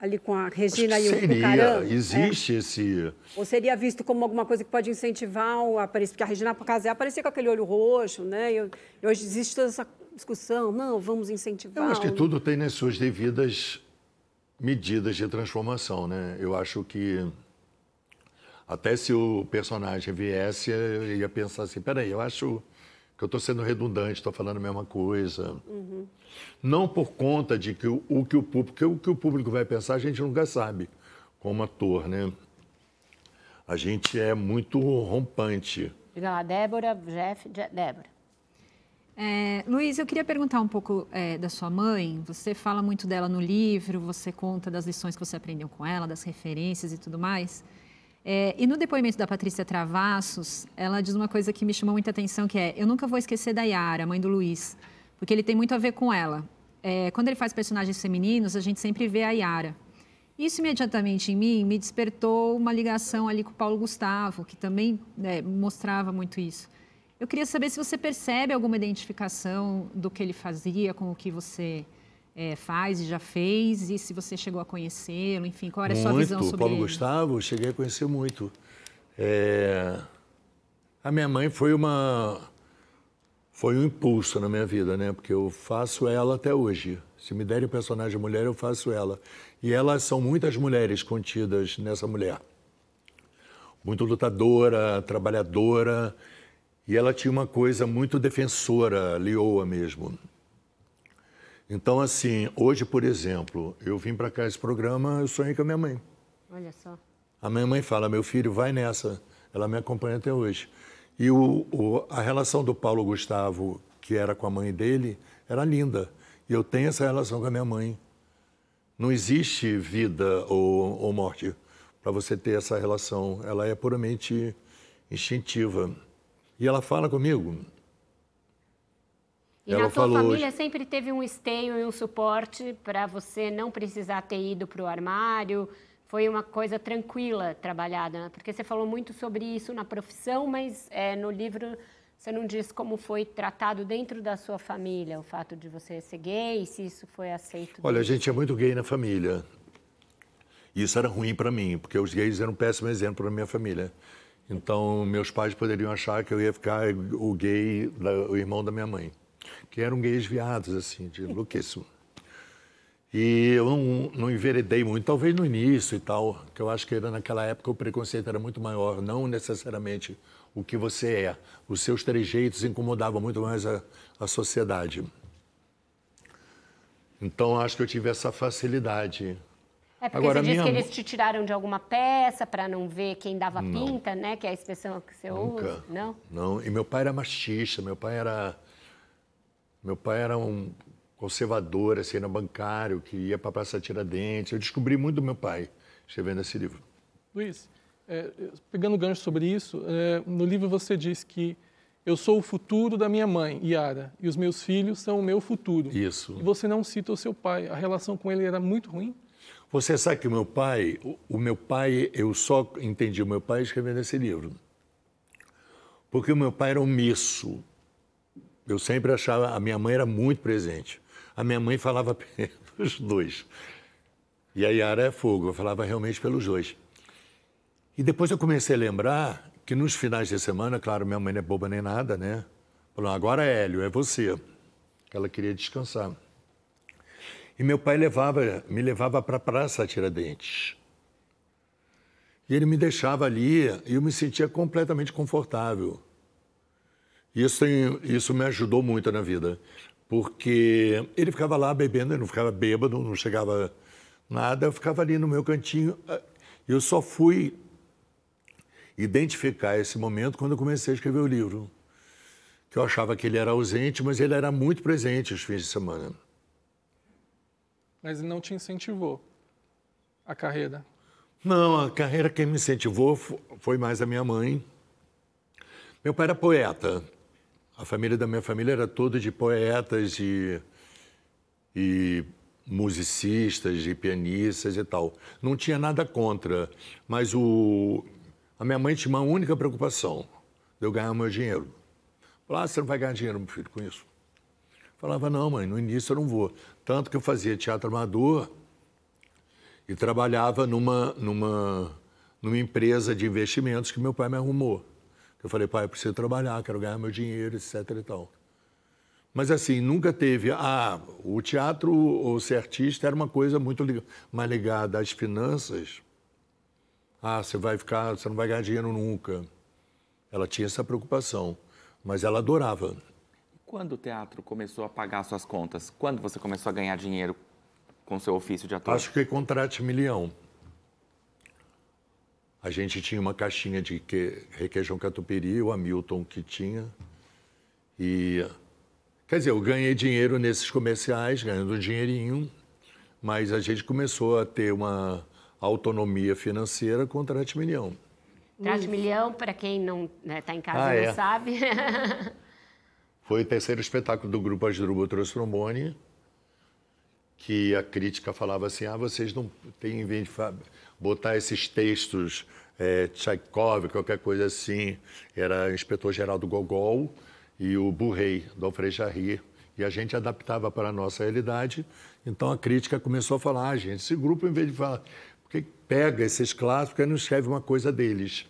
Ali com a Regina e o seria, existe é. esse... Ou seria visto como alguma coisa que pode incentivar o aparecimento? Porque a Regina Casé aparecia com aquele olho roxo, né? E, e hoje existe toda essa discussão, não, vamos incentivar. Eu acho que tudo tem nas suas devidas medidas de transformação, né? Eu acho que até se o personagem viesse, eu ia pensar assim, peraí, eu acho que eu estou sendo redundante, estou falando a mesma coisa. Uhum. Não por conta de que o, o, que o público, o que o público vai pensar, a gente nunca sabe, como ator, né? A gente é muito rompante. Diga lá, Débora, Jeff, Débora. É, Luiz, eu queria perguntar um pouco é, da sua mãe. Você fala muito dela no livro, você conta das lições que você aprendeu com ela, das referências e tudo mais. É, e no depoimento da Patrícia Travassos, ela diz uma coisa que me chamou muita atenção, que é, eu nunca vou esquecer da Yara, mãe do Luiz, porque ele tem muito a ver com ela. É, quando ele faz personagens femininos, a gente sempre vê a Yara. Isso imediatamente em mim me despertou uma ligação ali com o Paulo Gustavo, que também né, mostrava muito isso. Eu queria saber se você percebe alguma identificação do que ele fazia com o que você é, faz e já fez, e se você chegou a conhecê-lo, enfim, qual era a sua visão sobre Paulo ele? Gustavo, cheguei a conhecer muito. É... A minha mãe foi uma foi um impulso na minha vida, né? Porque eu faço ela até hoje. Se me derem personagem mulher, eu faço ela. E elas são muitas mulheres contidas nessa mulher. Muito lutadora, trabalhadora, e ela tinha uma coisa muito defensora, leoa mesmo. Então, assim, hoje, por exemplo, eu vim para cá esse programa, eu sonhei com a minha mãe. Olha só. A minha mãe fala, meu filho, vai nessa. Ela me acompanha até hoje. E o, o, a relação do Paulo Gustavo, que era com a mãe dele, era linda. E eu tenho essa relação com a minha mãe. Não existe vida ou, ou morte para você ter essa relação. Ela é puramente instintiva. E ela fala comigo. E ela na sua família hoje... sempre teve um esteio e um suporte para você não precisar ter ido para o armário? Foi uma coisa tranquila trabalhada? Né? Porque você falou muito sobre isso na profissão, mas é, no livro você não diz como foi tratado dentro da sua família, o fato de você ser gay, se isso foi aceito. Olha, a gente é muito gay na família. Isso era ruim para mim, porque os gays eram um péssimo exemplo para minha família. Então, meus pais poderiam achar que eu ia ficar o gay, o irmão da minha mãe, que eram gays viados, assim, de louquíssimo. E eu não, não enveredei muito, talvez no início e tal, que eu acho que era, naquela época o preconceito era muito maior, não necessariamente o que você é. Os seus trejeitos incomodavam muito mais a, a sociedade. Então, acho que eu tive essa facilidade é porque Agora, você disse que eles te tiraram de alguma peça para não ver quem dava não. pinta, né? Que é a expressão que você Nunca. usa. Não? Não. E meu pai era machista, meu pai era... Meu pai era um conservador, assim, era bancário, que ia para a Praça Tiradentes. Eu descobri muito do meu pai escrevendo esse livro. Luiz, é, pegando gancho sobre isso, é, no livro você diz que eu sou o futuro da minha mãe, Yara, e os meus filhos são o meu futuro. Isso. E você não cita o seu pai. A relação com ele era muito ruim? Você sabe que o meu pai, o, meu pai, eu só entendi o meu pai escrevendo esse livro. Porque o meu pai era omisso. Eu sempre achava, a minha mãe era muito presente. A minha mãe falava pelos dois. E a Yara é fogo, eu falava realmente pelos dois. E depois eu comecei a lembrar que nos finais de semana, claro, minha mãe não é boba nem nada, né? Falou, agora Hélio, é você. Ela queria descansar. E meu pai levava, me levava para a Praça Tiradentes. E ele me deixava ali e eu me sentia completamente confortável. Isso, tem, isso me ajudou muito na vida, porque ele ficava lá bebendo, ele não ficava bêbado, não chegava nada, eu ficava ali no meu cantinho. Eu só fui identificar esse momento quando eu comecei a escrever o livro. Que eu achava que ele era ausente, mas ele era muito presente os fins de semana. Mas não te incentivou a carreira? Não, a carreira quem me incentivou foi mais a minha mãe. Meu pai era poeta. A família da minha família era toda de poetas e, e musicistas, e pianistas e tal. Não tinha nada contra, mas o, a minha mãe tinha uma única preocupação, eu ganhar meu dinheiro. Falava, ah, você não vai ganhar dinheiro, meu filho, com isso. Falava, não, mãe, no início eu não vou. Tanto que eu fazia teatro amador e trabalhava numa, numa, numa empresa de investimentos que meu pai me arrumou. Eu falei, pai, eu preciso trabalhar, quero ganhar meu dinheiro, etc e tal. Mas assim, nunca teve. Ah, o teatro ou ser artista era uma coisa muito mais ligada às finanças. Ah, você vai ficar, você não vai ganhar dinheiro nunca. Ela tinha essa preocupação, mas ela adorava. Quando o teatro começou a pagar suas contas? Quando você começou a ganhar dinheiro com seu ofício de ator? Acho que contrate milhão. A gente tinha uma caixinha de que, requeijão catupiry, o Hamilton que tinha. E Quer dizer, eu ganhei dinheiro nesses comerciais, ganhando um dinheirinho, mas a gente começou a ter uma autonomia financeira com o Trate Milhão. Trate Milhão, para quem não está né, tá em casa ah, e não é. sabe. Foi o terceiro espetáculo do grupo Asdrubal Trouxe Trombone, que a crítica falava assim, ah, vocês não têm, em vez de botar esses textos, é, Tchaikov, qualquer coisa assim, era inspetor-geral do Gogol, e o Burrei, do Alfred e a gente adaptava para a nossa realidade. Então a crítica começou a falar, ah, gente, esse grupo, em vez de falar, porque pega esses clássicos e não escreve uma coisa deles.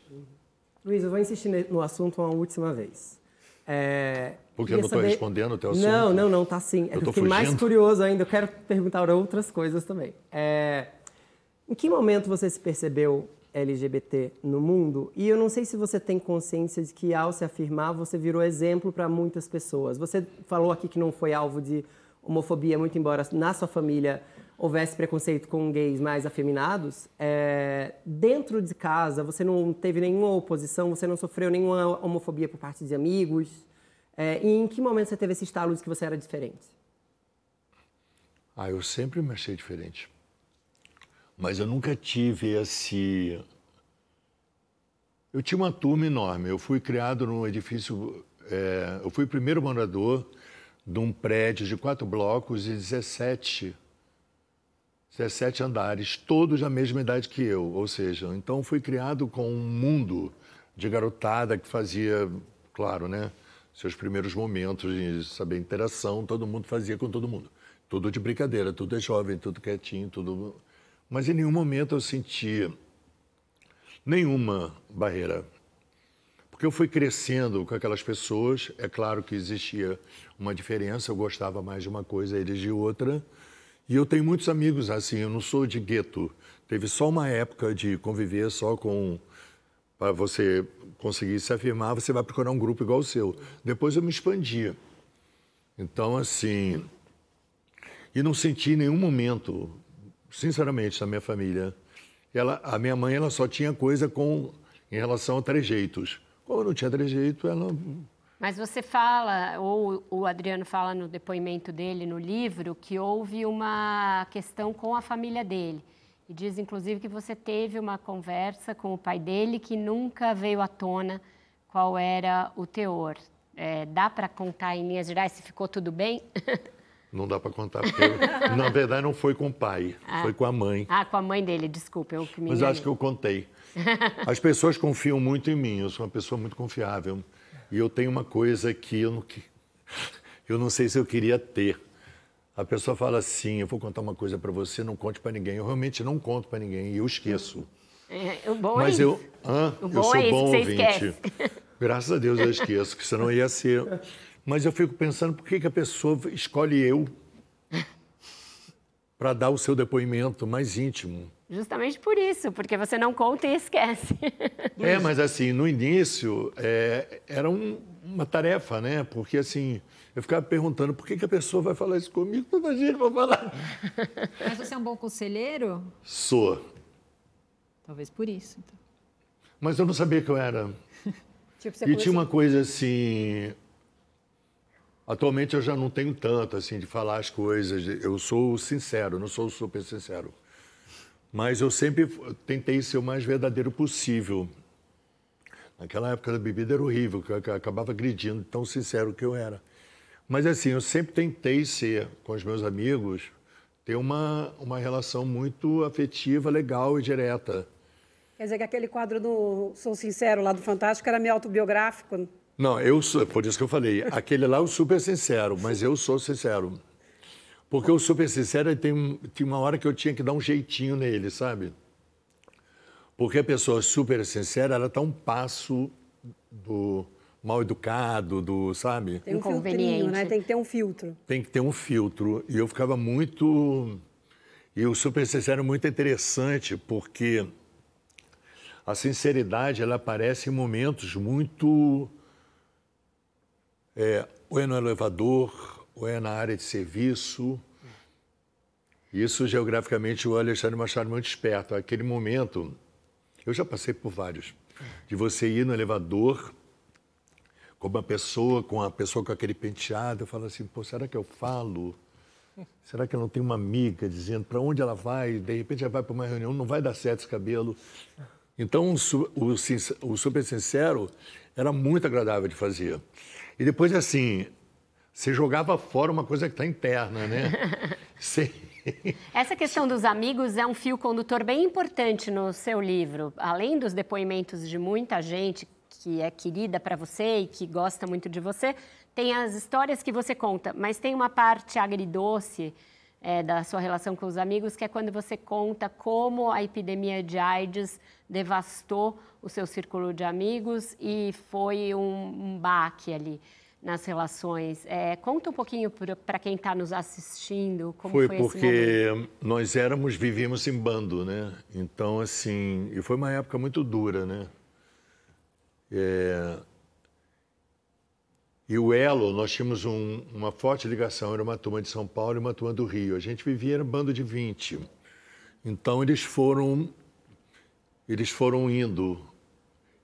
Luiz, eu vou insistir no assunto uma última vez. É, porque eu não estou saber... respondendo o teu assunto? Não, não, não, tá sim. É eu que eu fiquei mais curioso ainda, eu quero perguntar outras coisas também. É, em que momento você se percebeu LGBT no mundo. E eu não sei se você tem consciência de que, ao se afirmar, você virou exemplo para muitas pessoas. Você falou aqui que não foi alvo de homofobia, muito embora na sua família houvesse preconceito com gays mais afeminados. É, dentro de casa, você não teve nenhuma oposição, você não sofreu nenhuma homofobia por parte de amigos. É, e em que momento você teve esse estalo de que você era diferente? Ah, eu sempre me achei diferente. Mas eu nunca tive esse. Eu tinha uma turma enorme. Eu fui criado num edifício. É... eu fui o primeiro morador de um prédio de quatro blocos e 17, 17 andares, todos da mesma idade que eu. Ou seja, então fui criado com um mundo de garotada que fazia, claro, né? Seus primeiros momentos de saber interação, todo mundo fazia com todo mundo. Tudo de brincadeira, tudo é jovem, tudo quietinho, tudo mas em nenhum momento eu senti nenhuma barreira. Porque eu fui crescendo com aquelas pessoas, é claro que existia uma diferença, eu gostava mais de uma coisa, eles de outra. E eu tenho muitos amigos assim, eu não sou de gueto. Teve só uma época de conviver só com. Para você conseguir se afirmar, você vai procurar um grupo igual o seu. Depois eu me expandia. Então, assim. E não senti nenhum momento sinceramente, na minha família. Ela, a minha mãe ela só tinha coisa com em relação a trejeitos. Como não tinha trejeito, ela. Mas você fala, ou o Adriano fala no depoimento dele no livro, que houve uma questão com a família dele. E diz, inclusive, que você teve uma conversa com o pai dele que nunca veio à tona qual era o teor. É, dá para contar em linhas gerais se ficou tudo bem? Não dá para contar, porque eu, na verdade não foi com o pai, ah. foi com a mãe. Ah, com a mãe dele, desculpa, eu que me Mas acho que eu contei. As pessoas confiam muito em mim, eu sou uma pessoa muito confiável. E eu tenho uma coisa que eu não, que, eu não sei se eu queria ter. A pessoa fala assim, eu vou contar uma coisa para você, não conte para ninguém. Eu realmente não conto para ninguém e eu esqueço. É, o bom Mas é eu, eu sou é bom ouvinte. Graças a Deus eu esqueço, que senão ia ser mas eu fico pensando por que, que a pessoa escolhe eu para dar o seu depoimento mais íntimo. Justamente por isso, porque você não conta e esquece. É, mas assim, no início é, era um, uma tarefa, né? Porque assim, eu ficava perguntando por que, que a pessoa vai falar isso comigo, toda gente vai falar. Mas você é um bom conselheiro? Sou. Talvez por isso, então. Mas eu não sabia que eu era. Tipo, E tinha uma coisa assim. Atualmente eu já não tenho tanto assim de falar as coisas. Eu sou sincero, não sou super sincero. Mas eu sempre tentei ser o mais verdadeiro possível. Naquela época da bebida era horrível, que eu acabava agredindo tão sincero que eu era. Mas assim, eu sempre tentei ser com os meus amigos, ter uma, uma relação muito afetiva, legal e direta. Quer dizer que aquele quadro do Sou Sincero lá do Fantástico era meio autobiográfico. Não, eu sou, por isso que eu falei, aquele lá é o super sincero, mas eu sou sincero. Porque o super sincero tem, tinha uma hora que eu tinha que dar um jeitinho nele, sabe? Porque a pessoa super sincera, ela está um passo do mal educado, do, sabe? Tem um filtrinho, Inconveniente. né? Tem que ter um filtro. Tem que ter um filtro. E eu ficava muito. E o super sincero é muito interessante, porque a sinceridade ela aparece em momentos muito. É, ou é no elevador, ou é na área de serviço. Isso, geograficamente, o Alexandre Machado é muito esperto. Aquele momento, eu já passei por vários, de você ir no elevador com uma pessoa, com a pessoa com aquele penteado, eu falo assim, pô, será que eu falo? Será que eu não tenho uma amiga dizendo para onde ela vai? De repente ela vai para uma reunião, não vai dar certo esse cabelo. Então, o, o, o super sincero era muito agradável de fazer. E depois, assim, você jogava fora uma coisa que está interna, né? Você- Essa questão dos amigos é um fio condutor bem importante no seu livro. Além dos depoimentos de muita gente que é querida para você e que gosta muito de você, tem as histórias que você conta, mas tem uma parte agridoce é, da sua relação com os amigos, que é quando você conta como a epidemia de AIDS devastou o seu círculo de amigos e foi um, um baque ali nas relações. É, conta um pouquinho para quem está nos assistindo como Foi foi, esse momento. porque nós éramos, vivíamos em bando, né? Então, assim, e foi uma época muito dura, né? É, E o Elo, nós tínhamos um- uma forte ligação, era uma turma de São Paulo e uma turma do Rio. A gente vivia, era um bando de 20. Então, eles foram, eles foram indo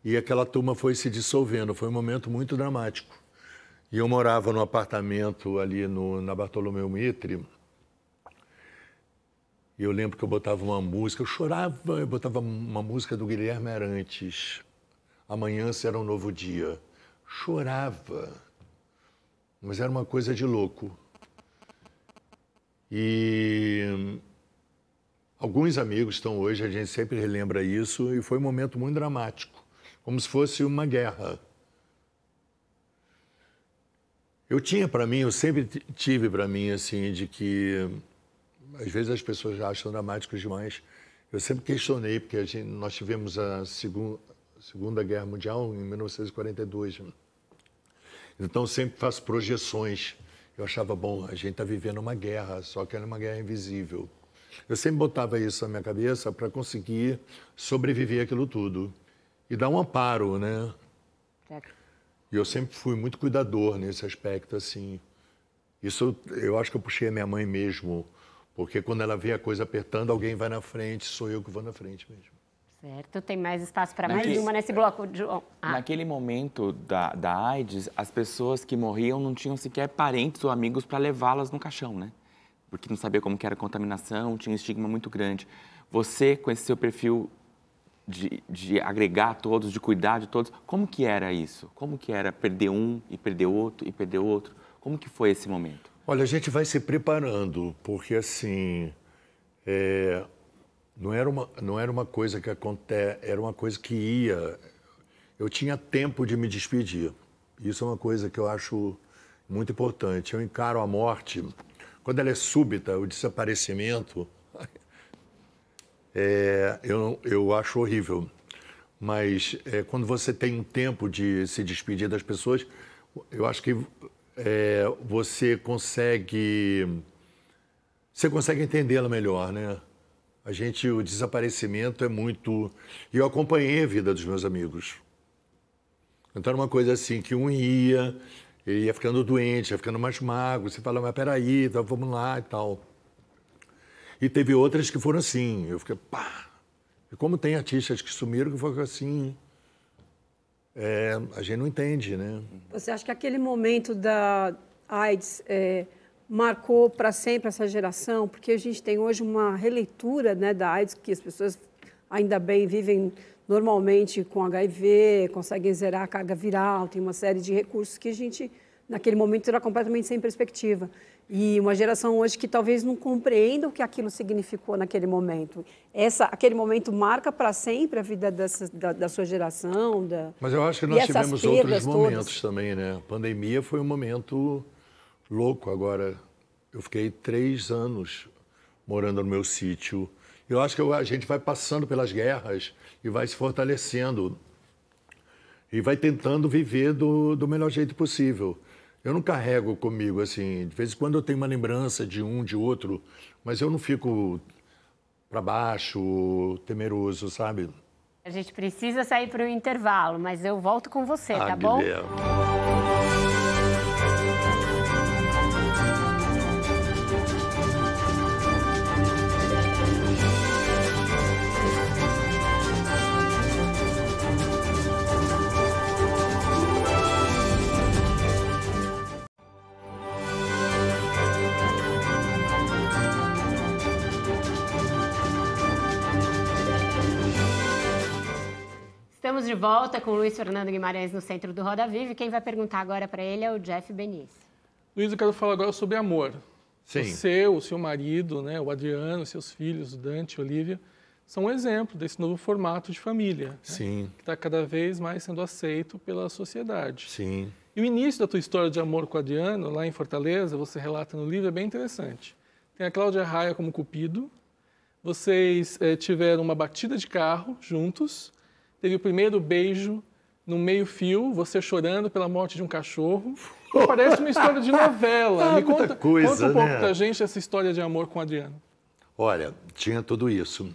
e aquela turma foi se dissolvendo. Foi um momento muito dramático. E eu morava num apartamento ali no, na Bartolomeu Mitre. E eu lembro que eu botava uma música, eu chorava, eu botava uma música do Guilherme Arantes. Amanhã será um novo dia. Chorava. Mas era uma coisa de louco. E alguns amigos estão hoje, a gente sempre relembra isso, e foi um momento muito dramático, como se fosse uma guerra. Eu tinha para mim, eu sempre tive para mim assim de que às vezes as pessoas acham dramático demais. Eu sempre questionei porque gente, nós tivemos a segun, Segunda Guerra Mundial em 1942. né? Então eu sempre faço projeções. Eu achava bom, a gente está vivendo uma guerra, só que era uma guerra invisível. Eu sempre botava isso na minha cabeça para conseguir sobreviver aquilo tudo e dar um amparo, né? E eu sempre fui muito cuidador nesse aspecto, assim. Isso eu acho que eu puxei a minha mãe mesmo, porque quando ela vê a coisa apertando, alguém vai na frente, sou eu que vou na frente mesmo. Certo, tem mais espaço para mais Naquele- uma nesse bloco. João. Ah, Naquele momento da, da AIDS, as pessoas que morriam não tinham sequer parentes ou amigos para levá-las no caixão, né? Porque não sabia como que era a contaminação, tinha um estigma muito grande. Você, com esse seu perfil de, de agregar todos, de cuidar de todos, como que era isso? Como que era perder um e perder outro e perder outro? Como que foi esse momento? Olha, a gente vai se preparando, porque assim, é, não, era uma, não era uma coisa que acontece, era uma coisa que ia. Eu tinha tempo de me despedir. Isso é uma coisa que eu acho muito importante. Eu encaro a morte, quando ela é súbita, o desaparecimento, é, eu, eu acho horrível. Mas é, quando você tem um tempo de se despedir das pessoas, eu acho que é, você consegue você consegue entendê-la melhor, né? A gente, o desaparecimento é muito. Eu acompanhei a vida dos meus amigos. Então era uma coisa assim que um ia, ele ia ficando doente, ia ficando mais magro. Você fala, mas peraí, então vamos lá e tal. E teve outras que foram assim. Eu fiquei, pá. E como tem artistas que sumiram que foram assim, é, a gente não entende, né? Você acha que aquele momento da AIDS é, marcou para sempre essa geração? Porque a gente tem hoje uma releitura né, da AIDS, que as pessoas ainda bem vivem normalmente com HIV, conseguem zerar a carga viral, tem uma série de recursos que a gente, naquele momento, era completamente sem perspectiva. E uma geração hoje que talvez não compreenda o que aquilo significou naquele momento. Essa, aquele momento marca para sempre a vida dessa, da, da, sua geração. Da... Mas eu acho que nós tivemos outros momentos todas. também, né? A pandemia foi um momento louco. Agora, eu fiquei três anos morando no meu sítio. Eu acho que a gente vai passando pelas guerras e vai se fortalecendo e vai tentando viver do, do melhor jeito possível. Eu não carrego comigo, assim, de vez em quando eu tenho uma lembrança de um, de outro, mas eu não fico para baixo, temeroso, sabe? A gente precisa sair para o intervalo, mas eu volto com você, ah, tá bom? Guilherme. Estamos de volta com o Luiz Fernando Guimarães no centro do Roda Viva e quem vai perguntar agora para ele é o Jeff Benício. Luiz, eu quero falar agora sobre amor. Sim. Você, o seu marido, né, o Adriano, seus filhos, o Dante, a Olivia, são um exemplo desse novo formato de família. Né, Sim. Que está cada vez mais sendo aceito pela sociedade. Sim. E o início da tua história de amor com o Adriano, lá em Fortaleza, você relata no livro, é bem interessante. Tem a Cláudia Raia como cupido, vocês é, tiveram uma batida de carro juntos, teve o primeiro beijo no meio-fio, você chorando pela morte de um cachorro. Parece uma história de novela. Ah, Me conta, coisa, conta um pouco né? pra gente essa história de amor com o Adriano. Olha, tinha tudo isso.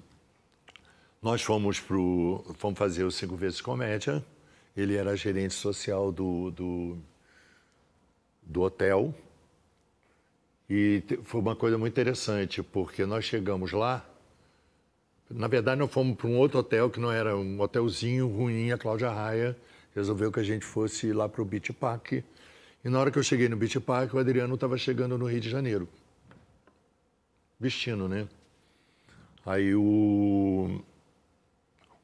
Nós fomos, pro, fomos fazer o Cinco Vezes Comédia. Ele era gerente social do, do, do hotel. E foi uma coisa muito interessante, porque nós chegamos lá na verdade, nós fomos para um outro hotel, que não era um hotelzinho ruim, a Cláudia Raia resolveu que a gente fosse lá para o Beach Park. E na hora que eu cheguei no Beach Park, o Adriano estava chegando no Rio de Janeiro. Vestindo, né? Aí o,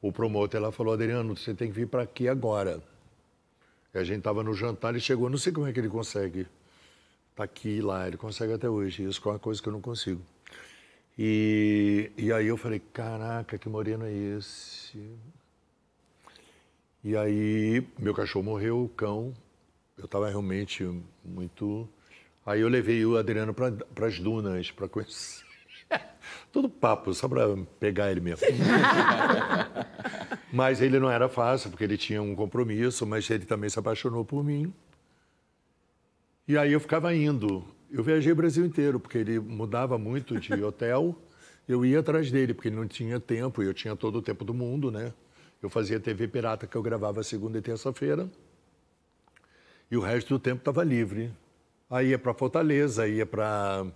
o promotor lá falou, Adriano, você tem que vir para aqui agora. E a gente estava no jantar, ele chegou, não sei como é que ele consegue. Tá aqui e lá, ele consegue até hoje. Isso é uma coisa que eu não consigo. E, e aí eu falei, caraca, que moreno é esse? E aí meu cachorro morreu, o cão, eu estava realmente muito... Aí eu levei o Adriano para as dunas, para conhecer. Tudo papo, só para pegar ele mesmo. mas ele não era fácil, porque ele tinha um compromisso, mas ele também se apaixonou por mim. E aí eu ficava indo. Eu viajei o Brasil inteiro, porque ele mudava muito de hotel. Eu ia atrás dele, porque ele não tinha tempo, e eu tinha todo o tempo do mundo, né? Eu fazia TV Pirata, que eu gravava segunda e terça-feira. E o resto do tempo estava livre. Aí ia para Fortaleza, ia para.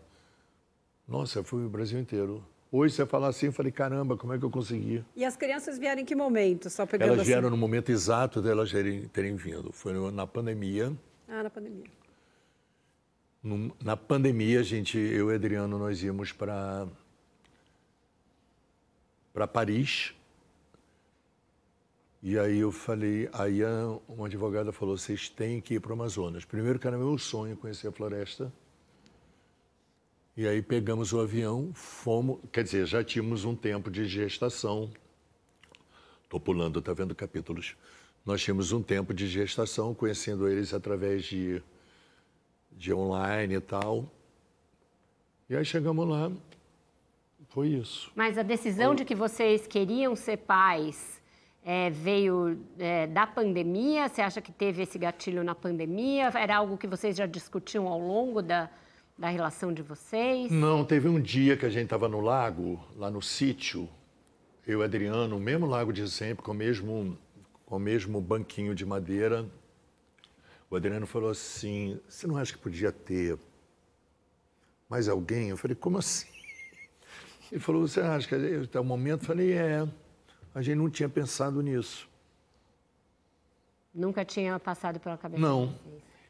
Nossa, eu fui o Brasil inteiro. Hoje, você falar assim, eu falei, caramba, como é que eu consegui? E as crianças vieram em que momento? Só pegando Elas vieram assim. no momento exato delas terem, terem vindo. Foi na pandemia. Ah, na pandemia na pandemia, a gente, eu e Adriano, nós íamos para para Paris. E aí eu falei, aí uma advogada falou, vocês têm que ir para o Amazonas. Primeiro que era meu sonho conhecer a floresta. E aí pegamos o avião, fomos, quer dizer, já tínhamos um tempo de gestação. Estou pulando, está vendo capítulos. Nós tínhamos um tempo de gestação, conhecendo eles através de de online e tal. E aí chegamos lá, foi isso. Mas a decisão foi... de que vocês queriam ser pais é, veio é, da pandemia? Você acha que teve esse gatilho na pandemia? Era algo que vocês já discutiam ao longo da, da relação de vocês? Não, teve um dia que a gente estava no lago, lá no sítio, eu e Adriano, o mesmo lago de sempre, com o mesmo, com o mesmo banquinho de madeira, o Adriano falou assim: Você não acha que podia ter mais alguém? Eu falei: Como assim? Ele falou: Você acha que até o momento? Eu falei: É, a gente não tinha pensado nisso. Nunca tinha passado pela cabeça Não.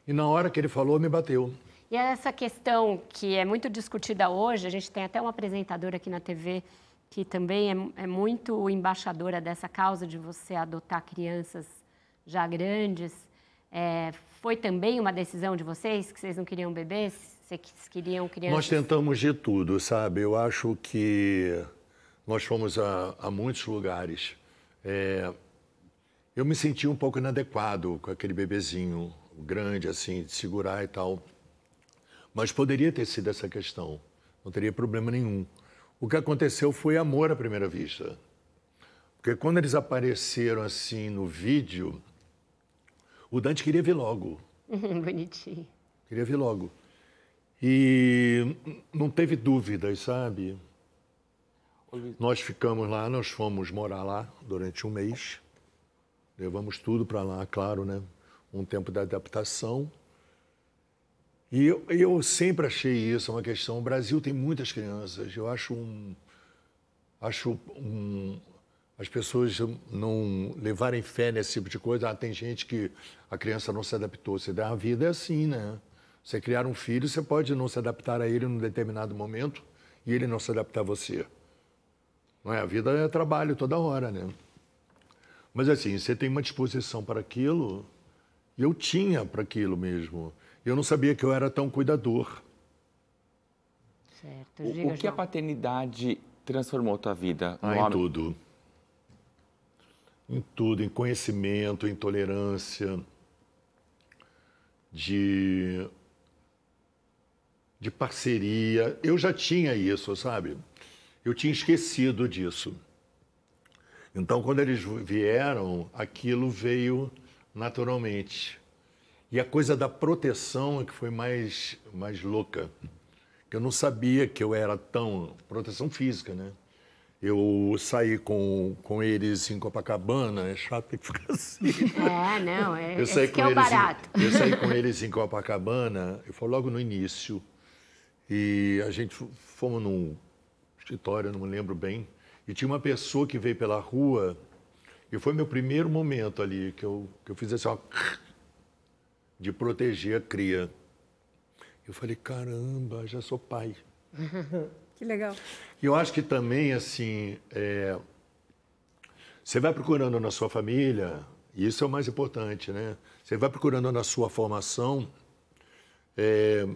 E na hora que ele falou, me bateu. E essa questão que é muito discutida hoje, a gente tem até uma apresentadora aqui na TV que também é, é muito embaixadora dessa causa de você adotar crianças já grandes. É, foi também uma decisão de vocês que vocês não queriam bebês? Vocês queriam crianças? Nós tentamos de tudo, sabe? Eu acho que nós fomos a, a muitos lugares. É, eu me senti um pouco inadequado com aquele bebezinho grande, assim, de segurar e tal. Mas poderia ter sido essa questão, não teria problema nenhum. O que aconteceu foi amor à primeira vista. Porque quando eles apareceram assim no vídeo, o Dante queria vir logo. Bonitinho. Queria vir logo. E não teve dúvidas, sabe? Nós ficamos lá, nós fomos morar lá durante um mês. Levamos tudo para lá, claro, né? Um tempo de adaptação. E eu, eu sempre achei isso uma questão. O Brasil tem muitas crianças. Eu acho um. Acho um. As pessoas não levarem fé nesse tipo de coisa. Ah, tem gente que a criança não se adaptou. Você dá a vida é assim, né? Você criar um filho, você pode não se adaptar a ele num determinado momento e ele não se adaptar a você. Não é? A vida é trabalho toda hora, né? Mas assim, você tem uma disposição para aquilo, e eu tinha para aquilo mesmo. Eu não sabia que eu era tão cuidador. Certo. O, Diga, o que a paternidade transformou a tua vida? Ah, em homem- tudo. Em tudo, em conhecimento, em tolerância, de, de parceria. Eu já tinha isso, sabe? Eu tinha esquecido disso. Então, quando eles vieram, aquilo veio naturalmente. E a coisa da proteção é que foi mais, mais louca. Eu não sabia que eu era tão. proteção física, né? Eu saí com, com eles em Copacabana, é chato que ficar assim. É, não, é, Eu saí com é o eles em- barato. eu saí com eles em Copacabana, eu fui logo no início. E a gente fomos num escritório, não me lembro bem. E tinha uma pessoa que veio pela rua, e foi meu primeiro momento ali, que eu, que eu fiz assim, ó, de proteger a cria. Eu falei, caramba, já sou pai. Que legal. E eu acho que também, assim, é, você vai procurando na sua família, e isso é o mais importante, né? Você vai procurando na sua formação é,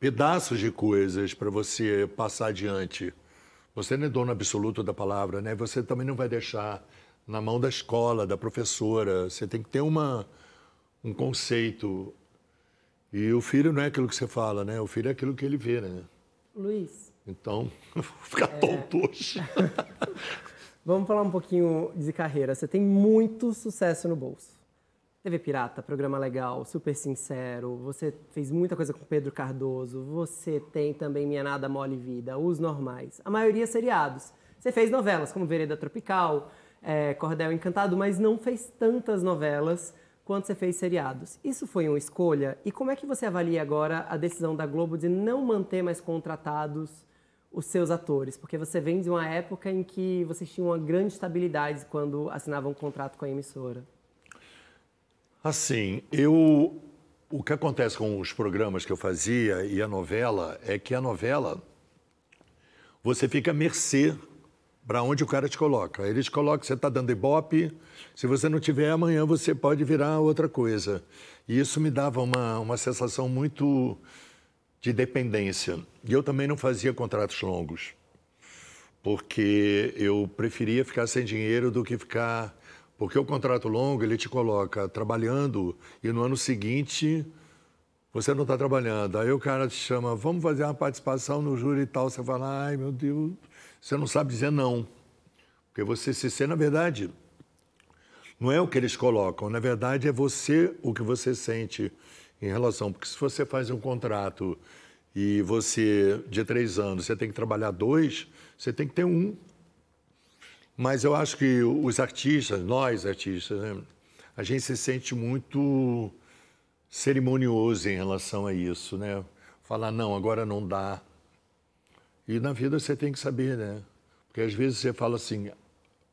pedaços de coisas para você passar adiante. Você não é dono absoluto da palavra, né? Você também não vai deixar na mão da escola, da professora. Você tem que ter uma, um conceito. E o filho não é aquilo que você fala, né? O filho é aquilo que ele vê, né? Luiz, Então, vou ficar tonto hoje. vamos falar um pouquinho de carreira. Você tem muito sucesso no bolso. TV Pirata, programa legal, super sincero. Você fez muita coisa com Pedro Cardoso. Você tem também Minha Nada Mole Vida, Os Normais. A maioria seriados. Você fez novelas como Vereda Tropical, é, Cordel Encantado, mas não fez tantas novelas quanto você fez seriados. Isso foi uma escolha? E como é que você avalia agora a decisão da Globo de não manter mais contratados os seus atores? Porque você vem de uma época em que vocês tinham uma grande estabilidade quando assinavam um contrato com a emissora. Assim, eu. O que acontece com os programas que eu fazia e a novela é que a novela você fica à mercê para onde o cara te coloca. Eles colocam, você está dando ibope, se você não tiver, amanhã você pode virar outra coisa. E isso me dava uma, uma sensação muito de dependência. E eu também não fazia contratos longos, porque eu preferia ficar sem dinheiro do que ficar. Porque o contrato longo ele te coloca trabalhando e no ano seguinte você não está trabalhando. Aí o cara te chama, vamos fazer uma participação no júri e tal. Você fala, ai meu Deus, você não sabe dizer não. Porque você se sente, na verdade, não é o que eles colocam, na verdade é você o que você sente em relação. Porque se você faz um contrato e você, de três anos, você tem que trabalhar dois, você tem que ter um. Mas eu acho que os artistas, nós artistas, né, a gente se sente muito cerimonioso em relação a isso, né? Falar, não, agora não dá. E na vida você tem que saber, né? Porque às vezes você fala assim,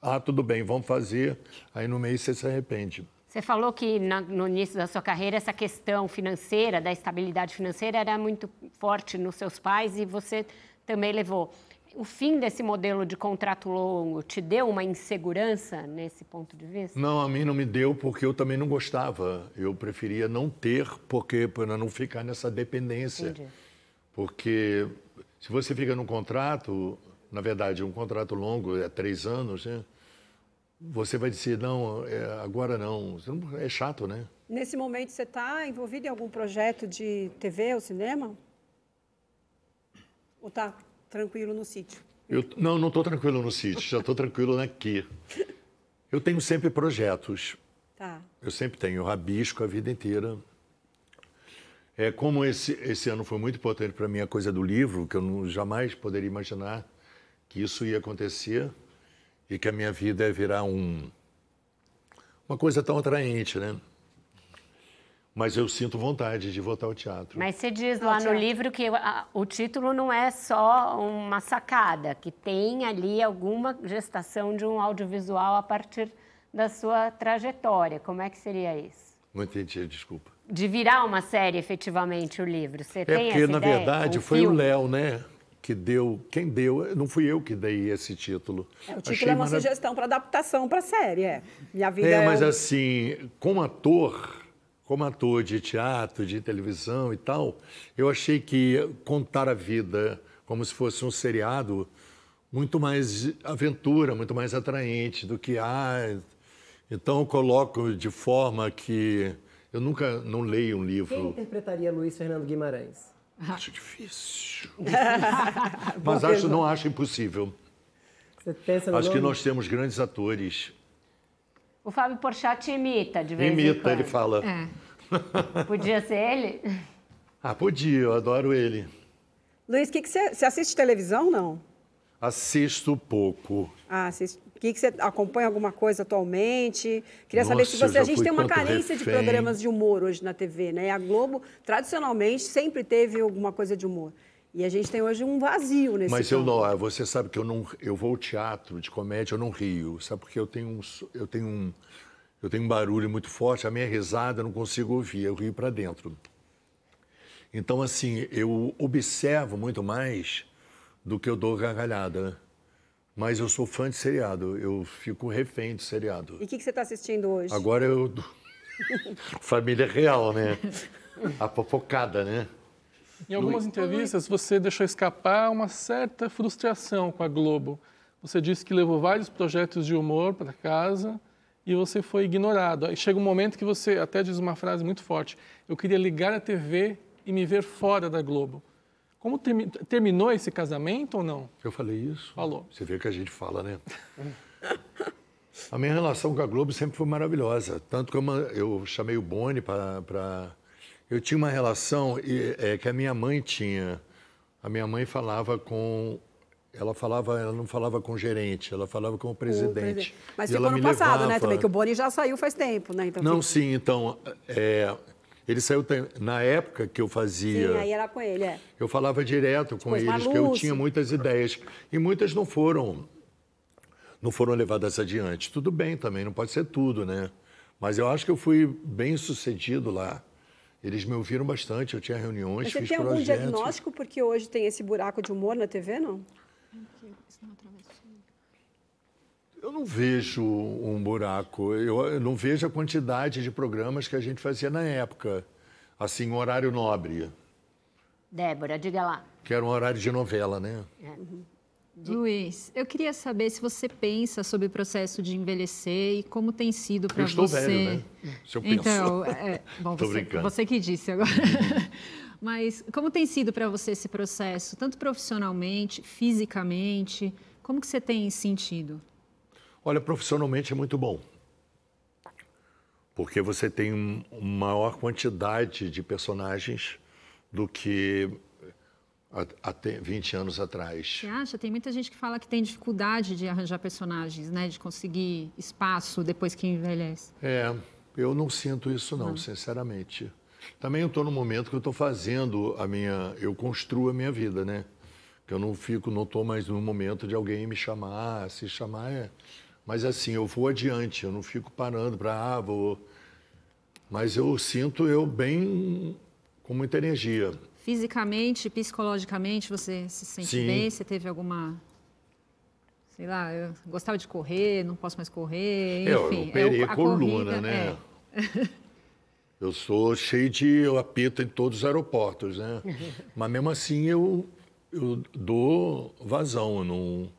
ah, tudo bem, vamos fazer, aí no meio você se arrepende. Você falou que na, no início da sua carreira essa questão financeira, da estabilidade financeira, era muito forte nos seus pais e você também levou. O fim desse modelo de contrato longo te deu uma insegurança nesse ponto de vista? Não, a mim não me deu porque eu também não gostava. Eu preferia não ter, porque para não ficar nessa dependência. Entendi. Porque se você fica num contrato, na verdade, um contrato longo é três anos, né? Você vai dizer, não, é, agora não. É chato, né? Nesse momento, você está envolvido em algum projeto de TV ou cinema? Ou está tranquilo no sítio? Eu, não, não estou tranquilo no sítio, já estou tranquilo aqui. Eu tenho sempre projetos. Tá. Eu sempre tenho, rabisco a vida inteira. É como esse, esse ano foi muito importante para mim a coisa do livro, que eu não, jamais poderia imaginar que isso ia acontecer e que a minha vida ia virar um, uma coisa tão atraente, né? Mas eu sinto vontade de voltar ao teatro. Mas você diz lá no livro que a- o título não é só uma sacada, que tem ali alguma gestação de um audiovisual a partir da sua trajetória. Como é que seria isso? Não entendi, desculpa. De virar uma série, efetivamente, o livro. Você É tem porque, essa na ideia? verdade, Um foi o filme? Léo, né? Que deu. Quem deu? Não fui eu que dei esse título. É, o título Achei é uma marav- sugestão para adaptação para a série, é. Minha vida É, mas um- assim, como ator, como ator de teatro, de televisão e tal, eu achei que contar a vida como se fosse um seriado muito mais aventura, muito mais atraente do que ah, então eu coloco de forma que eu nunca não leio um Quem livro. interpretaria Luiz Fernando Guimarães? Acho difícil. Mas acho, não acho impossível. Você pensa no Acho que nome? nós temos grandes atores. O Fábio Porchat imita de vez em Imita, quando. ele fala. É. Podia ser ele? Ah, podia, eu adoro ele. Luiz, que que você, você assiste televisão, não? Assisto pouco. Ah, assiste. Que que você acompanha alguma coisa atualmente? Queria saber se Nossa, você. A gente tem uma carência de refém. programas de humor hoje na TV, né? A Globo, tradicionalmente, sempre teve alguma coisa de humor. E a gente tem hoje um vazio nesse Mas eu não, ah, você sabe que eu não, eu vou ao teatro de comédia, eu não rio, sabe porque eu tenho um, eu tenho um, eu tenho um barulho muito forte, a minha risada eu não consigo ouvir, eu rio para dentro. Então assim, eu observo muito mais do que eu dou gargalhada. Mas eu sou fã de seriado, eu fico refém de seriado. E o que, que você está assistindo hoje? Agora eu família real, né? A fofocada, né? Em algumas entrevistas, você deixou escapar uma certa frustração com a Globo. Você disse que levou vários projetos de humor para casa e você foi ignorado. Aí chega um momento que você até diz uma frase muito forte: Eu queria ligar a TV e me ver fora da Globo. Como termi- terminou esse casamento ou não? Eu falei isso? Falou. Você vê que a gente fala, né? A minha relação com a Globo sempre foi maravilhosa. Tanto que eu, chamei o Boni para. Eu tinha uma relação e, é, que a minha mãe tinha. A minha mãe falava com. Ela falava, ela não falava com o gerente, ela falava com o O presidente. Mas E ficou ela no me passado, né? levava- Também, que o Boni já saiu faz tempo, né? Então, Não, fica- sim, então. é, ele saiu. Na época que eu fazia. Sim, aí era com ele, é. Eu falava direto com os eles, porque eu tinha muitas ideias. E muitas não foram, não foram levadas adiante. Tudo bem também, não pode ser tudo, né? Mas eu acho que eu fui bem sucedido lá. Eles me ouviram bastante, eu tinha reuniões, Mas você fiz tem algum projetos. diagnóstico porque hoje tem esse buraco de humor na TV, não? Eu não vejo um buraco, eu, não vejo a quantidade de programas que a gente fazia na época. Assim, um horário nobre, Débora, diga lá. que era um horário de novela, né? Luiz, eu queria saber se você pensa sobre o processo de envelhecer e como tem sido para Eu estou você. velho, né? Se eu penso. Então, é, bom, Tô você, brincando. você que disse agora. Mas como tem sido para você esse processo, tanto profissionalmente, fisicamente? Como que você tem sentido? Olha, profissionalmente é muito bom. Porque você tem um- uma maior quantidade de personagens do que até 20 anos atrás. Você acha? Tem muita gente que fala que tem dificuldade de arranjar personagens, né? De conseguir espaço depois que envelhece. É, eu não sinto isso não, sinceramente. Também eu estou no momento que eu estou fazendo a minha, eu construo a minha vida, né? Que eu não fico, não estou mais no momento de alguém me chamar, se chamar é, mas assim eu vou adiante, eu não fico parando para ah vou, Mas eu sinto eu bem com muita energia. Fisicamente, psicologicamente, você se sente Sim. bem? Você teve alguma. Sei lá, eu gostava de correr, não posso mais correr, Eu, enfim. eu operei é a a coluna, corrida, né? é. Eu sou cheio de eu apito em todos os aeroportos, né? Mas mesmo assim eu, eu dou vazão, eu não.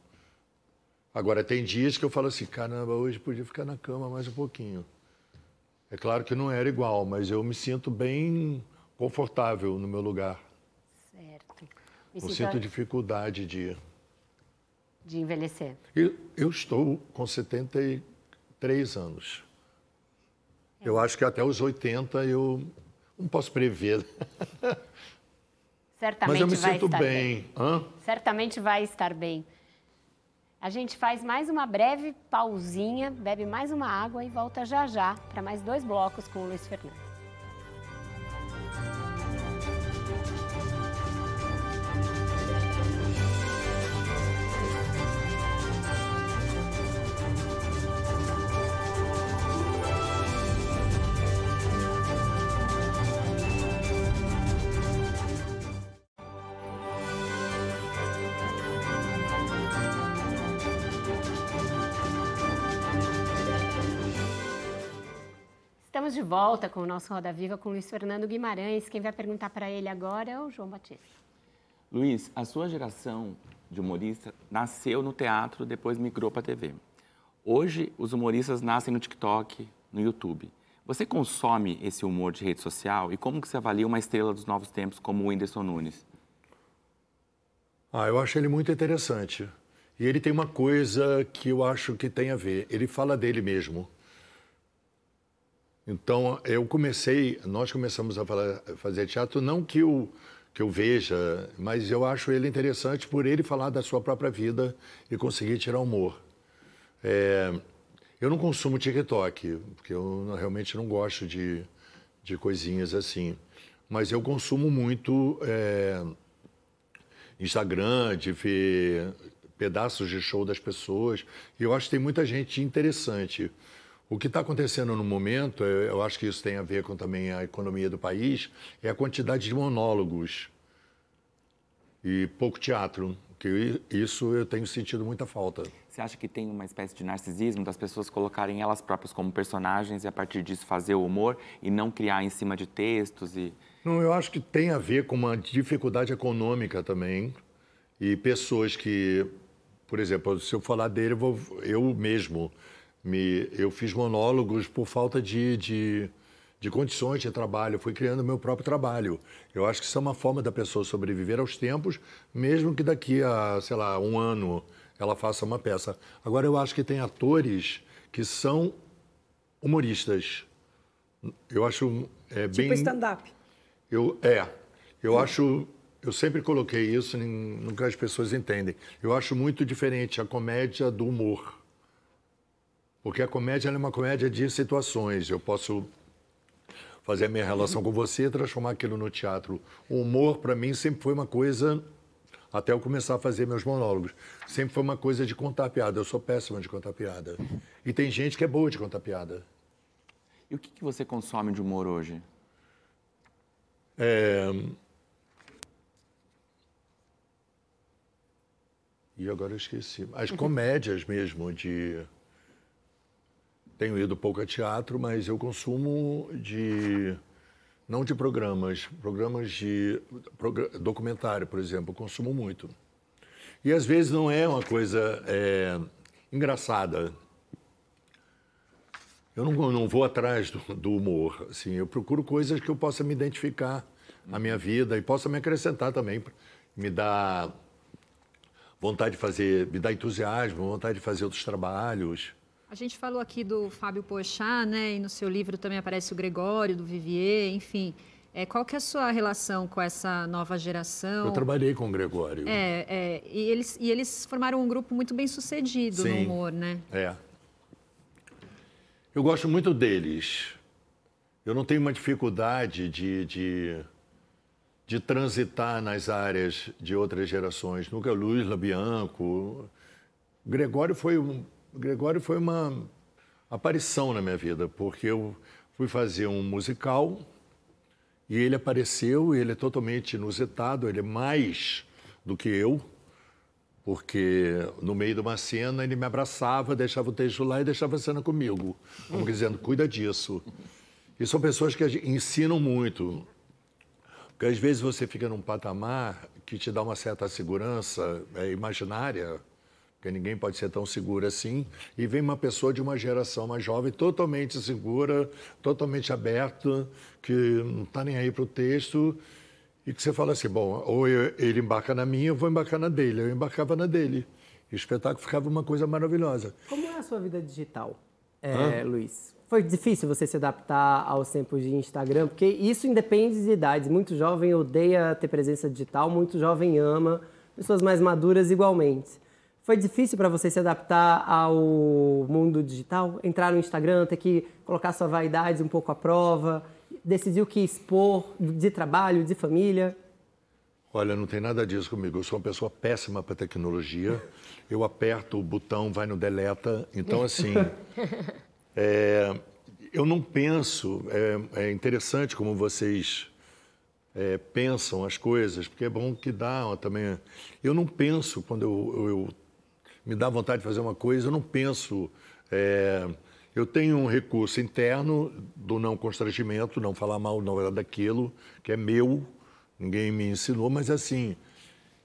Agora tem dias que eu falo assim, caramba, hoje podia ficar na cama mais um pouquinho. É claro que não era igual, mas eu me sinto bem confortável no meu lugar. Certo. Me Não sinto sinto dificuldade de. de envelhecer. Eu, eu estou com 73 anos. Eu acho que até os 80 eu não posso prever. Certamente Mas eu me vai sinto estar bem. Hã? Certamente vai estar bem. A gente faz mais uma breve pausinha, bebe mais uma água e volta já já para mais dois blocos com o Luiz Fernando. Estamos de volta com o nosso Roda Viva com o Luiz Fernando Guimarães. Quem vai perguntar para ele agora é o João Batista. Luiz, a sua geração de humorista nasceu no teatro, depois migrou para a TV. Hoje, os humoristas nascem no TikTok, no YouTube. Você consome esse humor de rede social e como que você avalia uma estrela dos novos tempos como o Whindersson Nunes? Ah, eu acho ele muito interessante. E ele tem uma coisa que eu acho que tem a ver. Ele fala dele mesmo. Então, eu comecei, nós começamos a falar- fazer teatro, não que eu, que eu veja, mas eu acho ele interessante por ele falar da sua própria vida e conseguir tirar humor. É, eu não consumo TikTok, porque eu realmente não gosto de, de coisinhas assim. Mas eu consumo muito é, Instagram, de ver pedaços de show das pessoas. E eu acho que tem muita gente interessante. O que está acontecendo no momento, é- eu acho que isso tem a ver com também a economia do país, é a quantidade de monólogos e pouco teatro. Que isso eu tenho sentido muita falta. Você acha que tem uma espécie de narcisismo das pessoas colocarem elas próprias como personagens e a partir disso fazer o humor e não criar em cima de textos e Não, eu acho que tem a ver com uma dificuldade econômica também. E pessoas que, por exemplo, se eu falar dele, eu, vou, eu mesmo, me, eu fiz monólogos por falta de, de, de condições de trabalho. Eu fui criando meu próprio trabalho. Eu acho que isso é uma forma da pessoa sobreviver aos tempos, mesmo que daqui a, sei lá, um ano ela faça uma peça. Agora, eu acho que tem atores que são humoristas. Eu acho é, Tipo bem... stand-up. Eu, é, eu acho, eu sempre coloquei isso, nunca as pessoas entendem. Eu acho muito diferente a comédia do humor. Porque a comédia é uma comédia de situações. Eu posso fazer a minha relação com você e transformar aquilo no teatro. O humor, para mim, sempre foi uma coisa, até eu começar a fazer meus monólogos, sempre foi uma coisa de contar piada. Eu sou péssima de contar piada. E tem gente que é boa de contar piada. E o que, que você consome de humor hoje? É... E agora eu esqueci. As comédias mesmo de. Tenho ido pouco a teatro, mas eu consumo de. Não de programas, programas de documentário, por exemplo, eu consumo muito. E às vezes não é uma coisa é, engraçada. Eu não, não vou atrás do, do humor. Assim, eu procuro coisas que eu possa me identificar na minha vida e possa me acrescentar também. Me dá vontade de fazer, me dá entusiasmo, vontade de fazer outros trabalhos. A gente falou aqui do Fábio Pochá, né? E no seu livro também aparece o Gregório, do Vivier, enfim. É, qual que é a sua relação com essa nova geração? Eu trabalhei com o Gregório. É, é, e, eles, e eles formaram um grupo muito bem sucedido no Sim. humor, né? É. Eu gosto muito deles. Eu não tenho uma dificuldade de, de, de transitar nas áreas de outras gerações. Nunca Luiz Labianco. Gregório foi, um, Gregório foi uma aparição na minha vida, porque eu fui fazer um musical e ele apareceu, ele é totalmente inusitado, ele é mais do que eu, porque no meio de uma cena ele me abraçava, deixava o texto lá e deixava a cena comigo, como dizendo, cuida disso. E são pessoas que ensinam muito. Porque às vezes você fica num patamar que te dá uma certa segurança é, imaginária, porque ninguém pode ser tão seguro assim, e vem uma pessoa de uma geração mais jovem, totalmente segura, totalmente aberta, que não está nem aí para o texto, e que você fala assim, bom, ou eu, ele embarca na minha, eu vou embarcar na dele. Eu embarcava na dele. E o espetáculo ficava uma coisa maravilhosa. Como é a sua vida digital, é, Luiz? Foi difícil você se adaptar aos tempos de Instagram? Porque isso independe de idades. Muito jovem odeia ter presença digital, muito jovem ama, pessoas mais maduras igualmente. Foi difícil para você se adaptar ao mundo digital? Entrar no Instagram, ter que colocar sua vaidade um pouco à prova? Decidir o que expor de trabalho, de família? Olha, não tem nada disso comigo. Eu sou uma pessoa péssima para tecnologia. Eu aperto o botão, vai no deleta. Então, assim, é, eu não penso. É, é interessante como vocês é, pensam as coisas, porque é bom que dá também. Eu não penso quando eu, eu me dá vontade de fazer uma coisa, eu não penso. É, eu tenho um recurso interno do não constrangimento, não falar mal não, daquilo, que é meu, ninguém me ensinou, mas assim,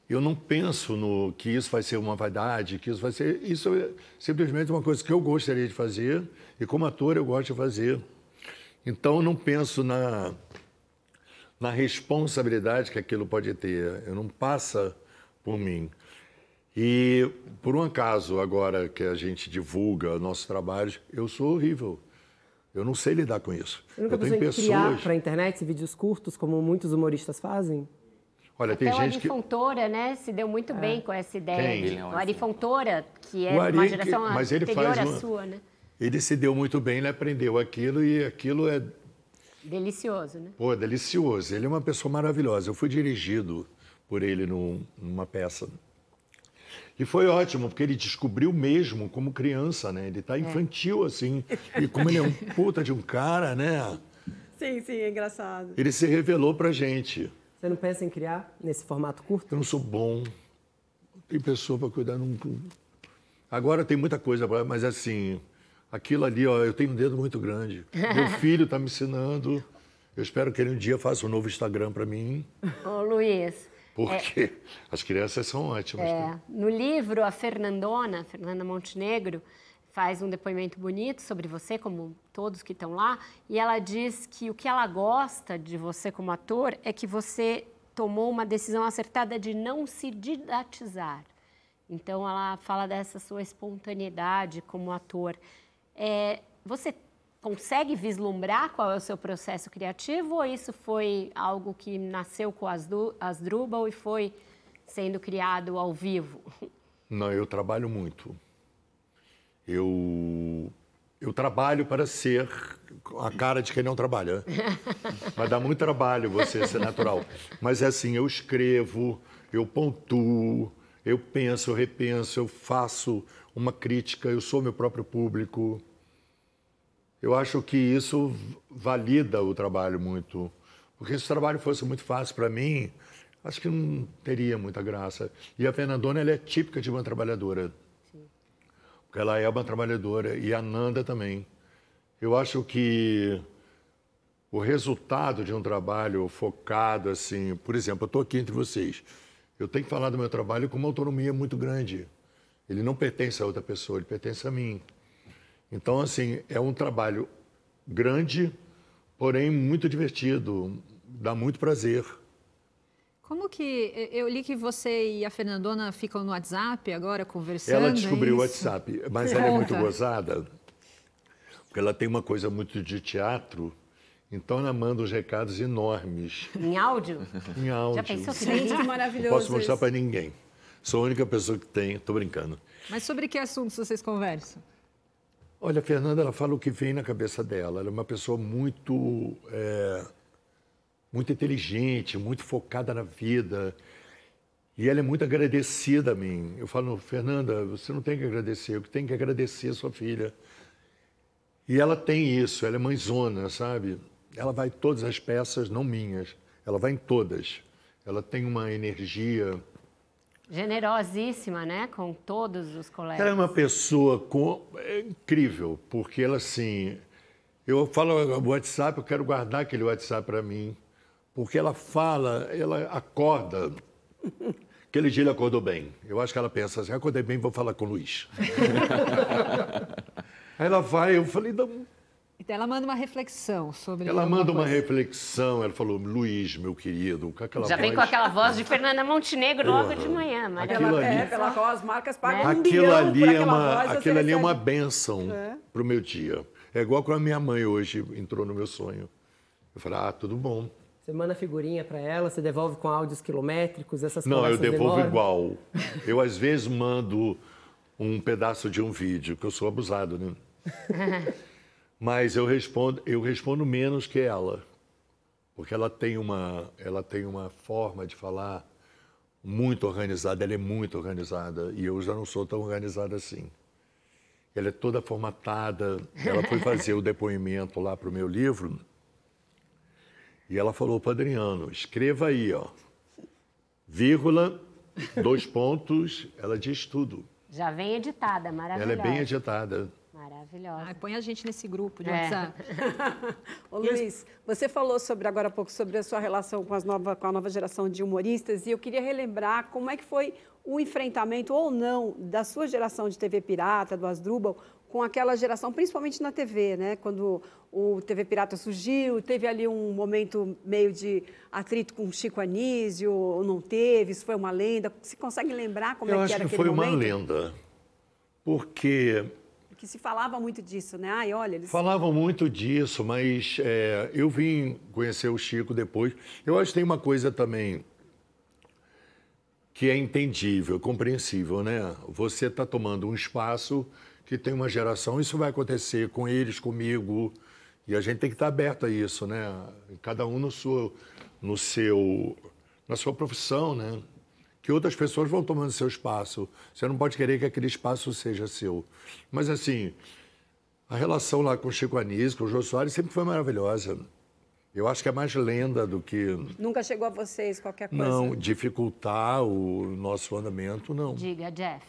eu não penso no que isso vai ser uma vaidade, que isso vai ser. Isso é simplesmente uma coisa que eu gostaria de fazer e, como ator, eu gosto de fazer. Então, eu não penso na, na responsabilidade que aquilo pode ter. Eu não passa por mim. E, por um acaso, agora que a gente divulga nossos trabalhos, eu sou horrível. Eu não sei lidar com isso. Você nunca eu tenho pessoas... criar para a internet vídeos curtos, como muitos humoristas fazem? Olha, tem Até gente o Ari que... Fontoura, né, se deu muito é. bem com essa ideia. Quem? O Ari Fontoura, que é Ari, uma geração mas ele anterior faz uma... à sua, né? Ele se deu muito bem, ele aprendeu aquilo e aquilo é... Delicioso, né? Pô, delicioso. Ele é uma pessoa maravilhosa. Eu fui dirigido por ele num, numa peça e foi ótimo, porque ele descobriu mesmo como criança, né? Ele tá infantil, é. assim. E como ele é um puta de um cara, né? Sim, sim, é engraçado. Ele se revelou pra gente. Você não pensa em criar nesse formato curto? Eu não sou bom. Tem pessoa para cuidar. Não... Agora tem muita coisa, mas assim, aquilo ali, ó, eu tenho um dedo muito grande. Meu filho está me ensinando. Eu espero que ele um dia faça um novo Instagram para mim. Ô, Luiz, porque é, as crianças são ótimas. É, no livro, a Fernandona, Fernanda Montenegro, faz um depoimento bonito sobre você, como todos que estão lá, e ela diz que o que ela gosta de você como ator é que você tomou uma decisão acertada de não se didatizar. Então, ela fala dessa sua espontaneidade como ator. É, você consegue vislumbrar qual é o seu processo criativo ou isso foi algo que nasceu com as Asdrubal e foi sendo criado ao vivo? Não, eu trabalho muito. Eu eu trabalho para ser a cara de quem não trabalha. Mas dá muito trabalho você ser natural. Mas é assim, eu escrevo, eu pontuo, eu penso, eu repenso, eu faço uma crítica, eu sou meu próprio público. Eu acho que isso valida o trabalho muito. Porque se o trabalho fosse muito fácil para mim, acho que não teria muita graça. E a Fernandona ela é típica de uma trabalhadora. Sim. Porque ela é uma trabalhadora. E a Nanda também. Eu acho que o resultado de um trabalho focado, assim, por exemplo, eu estou aqui entre vocês. Eu tenho que falar do meu trabalho com uma autonomia muito grande. Ele não pertence a outra pessoa, ele pertence a mim. Então, assim, é um trabalho grande, porém muito divertido, dá muito prazer. Como que eu li que você e a Fernandona ficam no WhatsApp agora conversando? Ela descobriu é o WhatsApp, mas ela é muito gozada, porque ela tem uma coisa muito de teatro. Então ela manda uns recados enormes. Em áudio? Em áudio. Já pensou que Gente, que maravilhoso. Não posso mostrar para ninguém. Sou a única pessoa que tem, estou brincando. Mas sobre que assuntos vocês conversam? Olha, a Fernanda, ela fala o que vem na cabeça dela. Ela é uma pessoa muito, é, muito inteligente, muito focada na vida. E ela é muito agradecida a mim. Eu falo, Fernanda, você não tem que agradecer, eu tenho que agradecer a sua filha. E ela tem isso, ela é mãezona, sabe? Ela vai em todas as peças, não minhas, ela vai em todas. Ela tem uma energia. Generosíssima, né? Com todos os colegas. Ela é uma pessoa com... é incrível, porque ela, assim. Eu falo o WhatsApp, eu quero guardar aquele WhatsApp para mim. Porque ela fala, ela acorda. Aquele dia ele acordou bem. Eu acho que ela pensa assim: acordei bem, vou falar com o Luiz. Aí ela vai, eu falei, não, Então ela manda uma reflexão sobre. Ela manda uma coisa. reflexão, ela falou, Luiz, meu querido, com aquela Já voz... vem com aquela voz de Fernanda Montenegro logo de manhã. Aquilo Maravilhoso. ali- É, pela qual as marcas pagam um Aquilo bilhão ali por é uma, voz, aquilo ali é uma benção É. pro meu dia. É igual quando a minha mãe hoje entrou no meu sonho. Eu falei, ah, tudo bom. Você manda figurinha para ela, você devolve com áudios quilométricos, essas Não, eu devolvo demoram. igual. Eu, às vezes, mando um pedaço de um vídeo, que eu sou abusado, né? Mas eu respondo, eu respondo menos que ela. Porque ela tem uma, ela tem uma forma de falar muito organizada, ela é muito organizada. E eu já não sou tão organizada assim. Ela é toda formatada. Ela foi fazer o depoimento lá para o meu livro. E ela falou para Adriano, escreva aí, ó, vírgula, dois pontos, ela diz tudo. Já vem editada, Ela maravilhosa. é bem editada. Maravilhosa. Ai, põe a gente nesse grupo de É. WhatsApp. Ô, Luiz, você falou sobre agora há pouco sobre a sua relação com, as nova, com a nova geração de humoristas e eu queria relembrar como é que foi o enfrentamento ou não da sua geração de TV Pirata, do Asdrubal, com aquela geração, principalmente na TV, né? Quando o TV Pirata surgiu, teve ali um momento meio de atrito com Chico Anísio, ou não teve, isso foi uma lenda. Você consegue lembrar como Eu é que acho era que aquele foi uma momento? lenda. Porque Que se falava muito disso, né? Ai, olha, eles... falavam muito disso, mas é, eu vim conhecer o Chico depois. Eu acho que tem uma coisa também que é entendível, compreensível, né? Você está tomando um espaço que tem uma geração, isso vai acontecer com eles, comigo, e a gente tem que estar aberto a isso, né? Cada um no seu, no seu, na sua profissão, né? Que outras pessoas vão tomando seu espaço. Você não pode querer que aquele espaço seja seu. Mas assim, a relação lá com o Chico Anísio, com o Jô Soares, sempre foi maravilhosa. Eu acho que é mais lenda do que Nunca chegou a vocês qualquer coisa? não dificultar o nosso andamento, não. Diga, Jeff.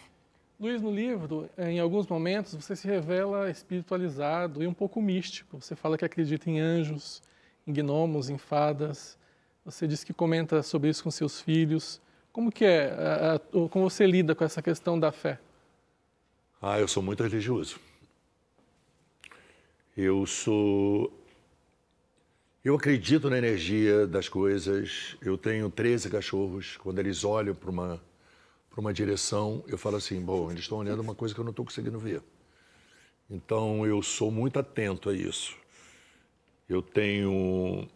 Luiz, no livro, eh, em alguns momentos, você se revela espiritualizado e um pouco místico. Você fala que acredita em anjos, em gnomos, em fadas. Você diz que comenta sobre isso com seus filhos. Como que é? a- o- como você lida com essa questão da fé? Ah, eu sou muito religioso. Eu sou. Eu acredito na energia das coisas. Eu tenho 13 cachorros. Quando eles olham para uma, uma direção, eu falo assim: bom, eles estão olhando uma coisa que eu não estou conseguindo ver. Então, eu sou muito atento a isso. Eu tenho.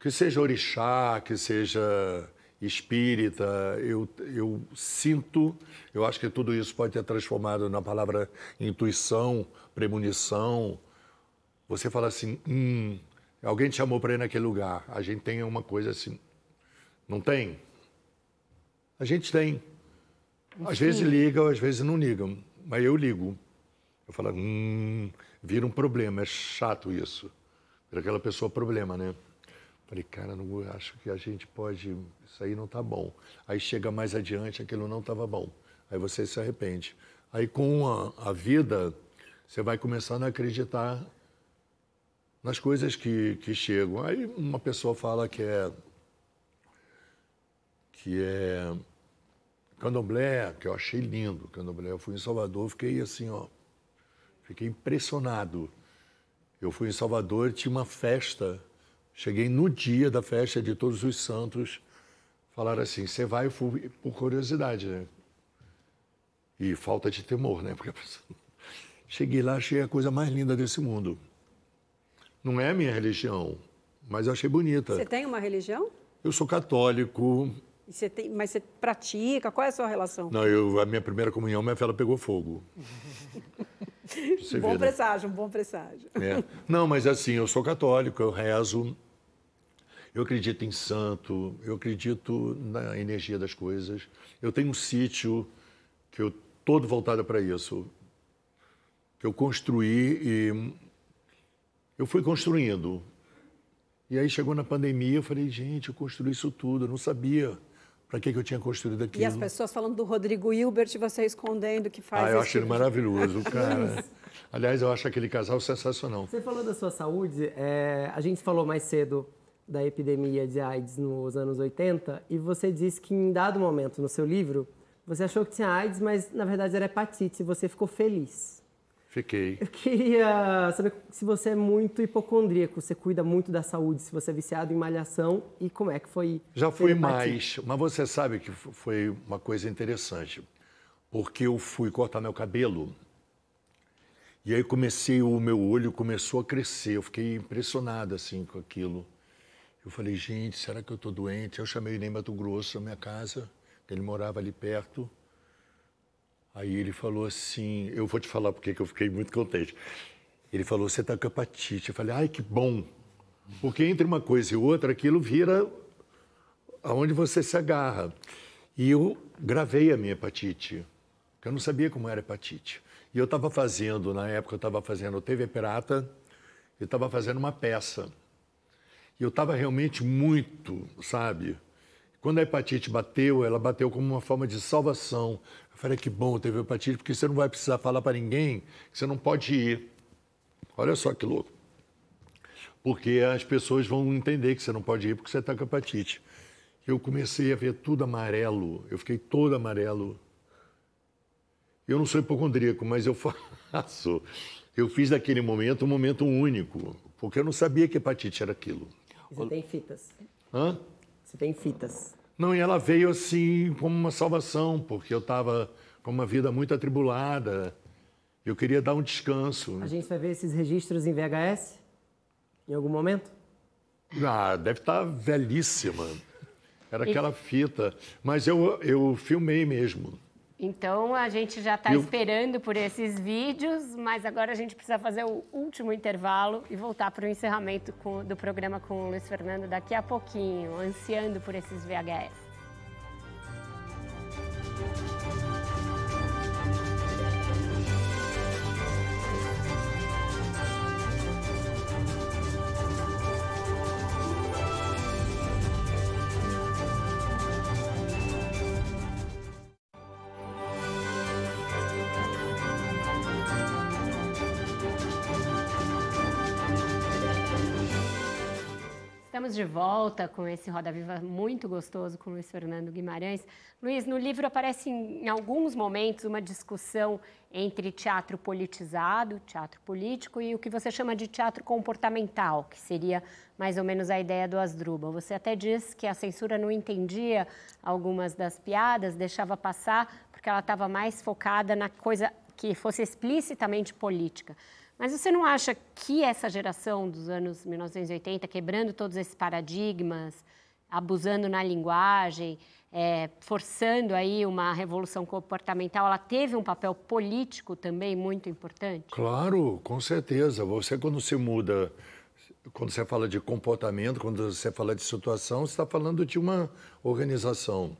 Que seja orixá, que seja espírita, eu, eu sinto, eu acho que tudo isso pode ter transformado na palavra intuição, premonição. Você fala assim, hum, alguém te chamou para ir naquele lugar. A gente tem uma coisa assim, não tem? A gente tem. Às vezes ligam, às vezes não ligam, mas eu ligo. Eu falo, hum, vira um problema, é chato isso. Vira aquela pessoa problema, né? Falei, cara, não acho que a gente pode. Isso aí não tá bom. Aí chega mais adiante, aquilo não estava bom. Aí você se arrepende. Aí com a, a vida, você vai começando a acreditar nas coisas que, que chegam. Aí uma pessoa fala que é. que é. Candomblé, que eu achei lindo, candomblé. Eu fui em Salvador, fiquei assim, ó. Fiquei impressionado. Eu fui em Salvador, tinha uma festa. Cheguei no dia da festa de Todos os Santos. Falaram assim: você vai eu fui por curiosidade, né? E falta de temor, né? Porque a pessoa... Cheguei lá, achei a coisa mais linda desse mundo. Não é a minha religião, mas eu achei bonita. Você tem uma religião? Eu sou católico. E você tem, mas você pratica? Qual é a sua relação? Não, eu, a minha primeira comunhão, minha vela pegou fogo. Você bom vê, né? presságio, um bom presságio. É. Não, mas assim, eu sou católico, eu rezo, eu acredito em santo, eu acredito na energia das coisas. Eu tenho um sítio que eu todo voltado para isso, que eu construí e eu fui construindo. E aí chegou na pandemia, eu falei, gente, eu construí isso tudo, eu não sabia para que, que eu tinha construído aquilo. E as pessoas falando do Rodrigo Hilbert e você escondendo que faz Ah, eu acho ele tipo maravilhoso, cara. Aliás, eu acho aquele casal sensacional. Você falou da sua saúde, é, a gente falou mais cedo da epidemia de AIDS nos anos 80 e você disse que em dado momento no seu livro você achou que tinha AIDS, mas na verdade era hepatite e você ficou feliz. Fiquei. Eu queria saber se você é muito hipocondríaco, você cuida muito da saúde, se você é viciado em malhação e como é que foi. Já fui mais, mas você sabe que foi uma coisa interessante, porque eu fui cortar meu cabelo e aí comecei, o meu olho começou a crescer, eu fiquei impressionado assim com aquilo. Eu falei, gente, será que eu estou doente? Eu chamei ele em Mato Grosso, na minha casa, que ele morava ali perto. Aí ele falou assim, eu vou te falar porque que eu fiquei muito contente. Ele falou, você está com hepatite. Eu falei, ai, que bom. Porque entre uma coisa e outra, aquilo vira aonde você se agarra. E eu gravei a minha hepatite, porque eu não sabia como era hepatite. E eu estava fazendo, na época eu estava fazendo TV Pirata, eu estava fazendo uma peça. E eu estava realmente muito, sabe? Quando a hepatite bateu, ela bateu como uma forma de salvação. Eu falei, que bom, teve hepatite, porque você não vai precisar falar para ninguém que você não pode ir. Olha só que louco. Porque as pessoas vão entender que você não pode ir porque você está com hepatite. Eu comecei a ver tudo amarelo, eu fiquei todo amarelo. Eu não sou hipocondríaco, mas eu faço. Eu fiz daquele momento um momento único, porque eu não sabia que hepatite era aquilo. E Você tem fitas. Hã? Você tem fitas. Não, e ela veio assim como uma salvação, porque eu estava com uma vida muito atribulada. Eu queria dar um descanso. A gente vai ver esses registros em VHS em algum momento? Ah, deve estar velhíssima. Era aquela fita. Mas eu, eu filmei mesmo. Então a gente já está esperando por esses vídeos, mas agora a gente precisa fazer o último intervalo e voltar para o encerramento com- do programa com o Luiz Fernando daqui a pouquinho, ansiando por esses VHS. Estamos de volta com esse Roda Viva muito gostoso com o Luiz Fernando Guimarães. Luiz, no livro aparece em, em alguns momentos uma discussão entre teatro politizado, teatro político, e o que você chama de teatro comportamental, que seria mais ou menos a ideia do Asdrubal. Você até diz que a censura não entendia algumas das piadas, deixava passar, porque ela estava mais focada na coisa que fosse explicitamente política. Mas você não acha que essa geração dos anos 1980, quebrando todos esses paradigmas, abusando na linguagem, é, forçando aí uma revolução comportamental, ela teve um papel político também muito importante? Claro, com certeza. Você, quando se muda, quando você fala de comportamento, quando você fala de situação, você está falando de uma organização.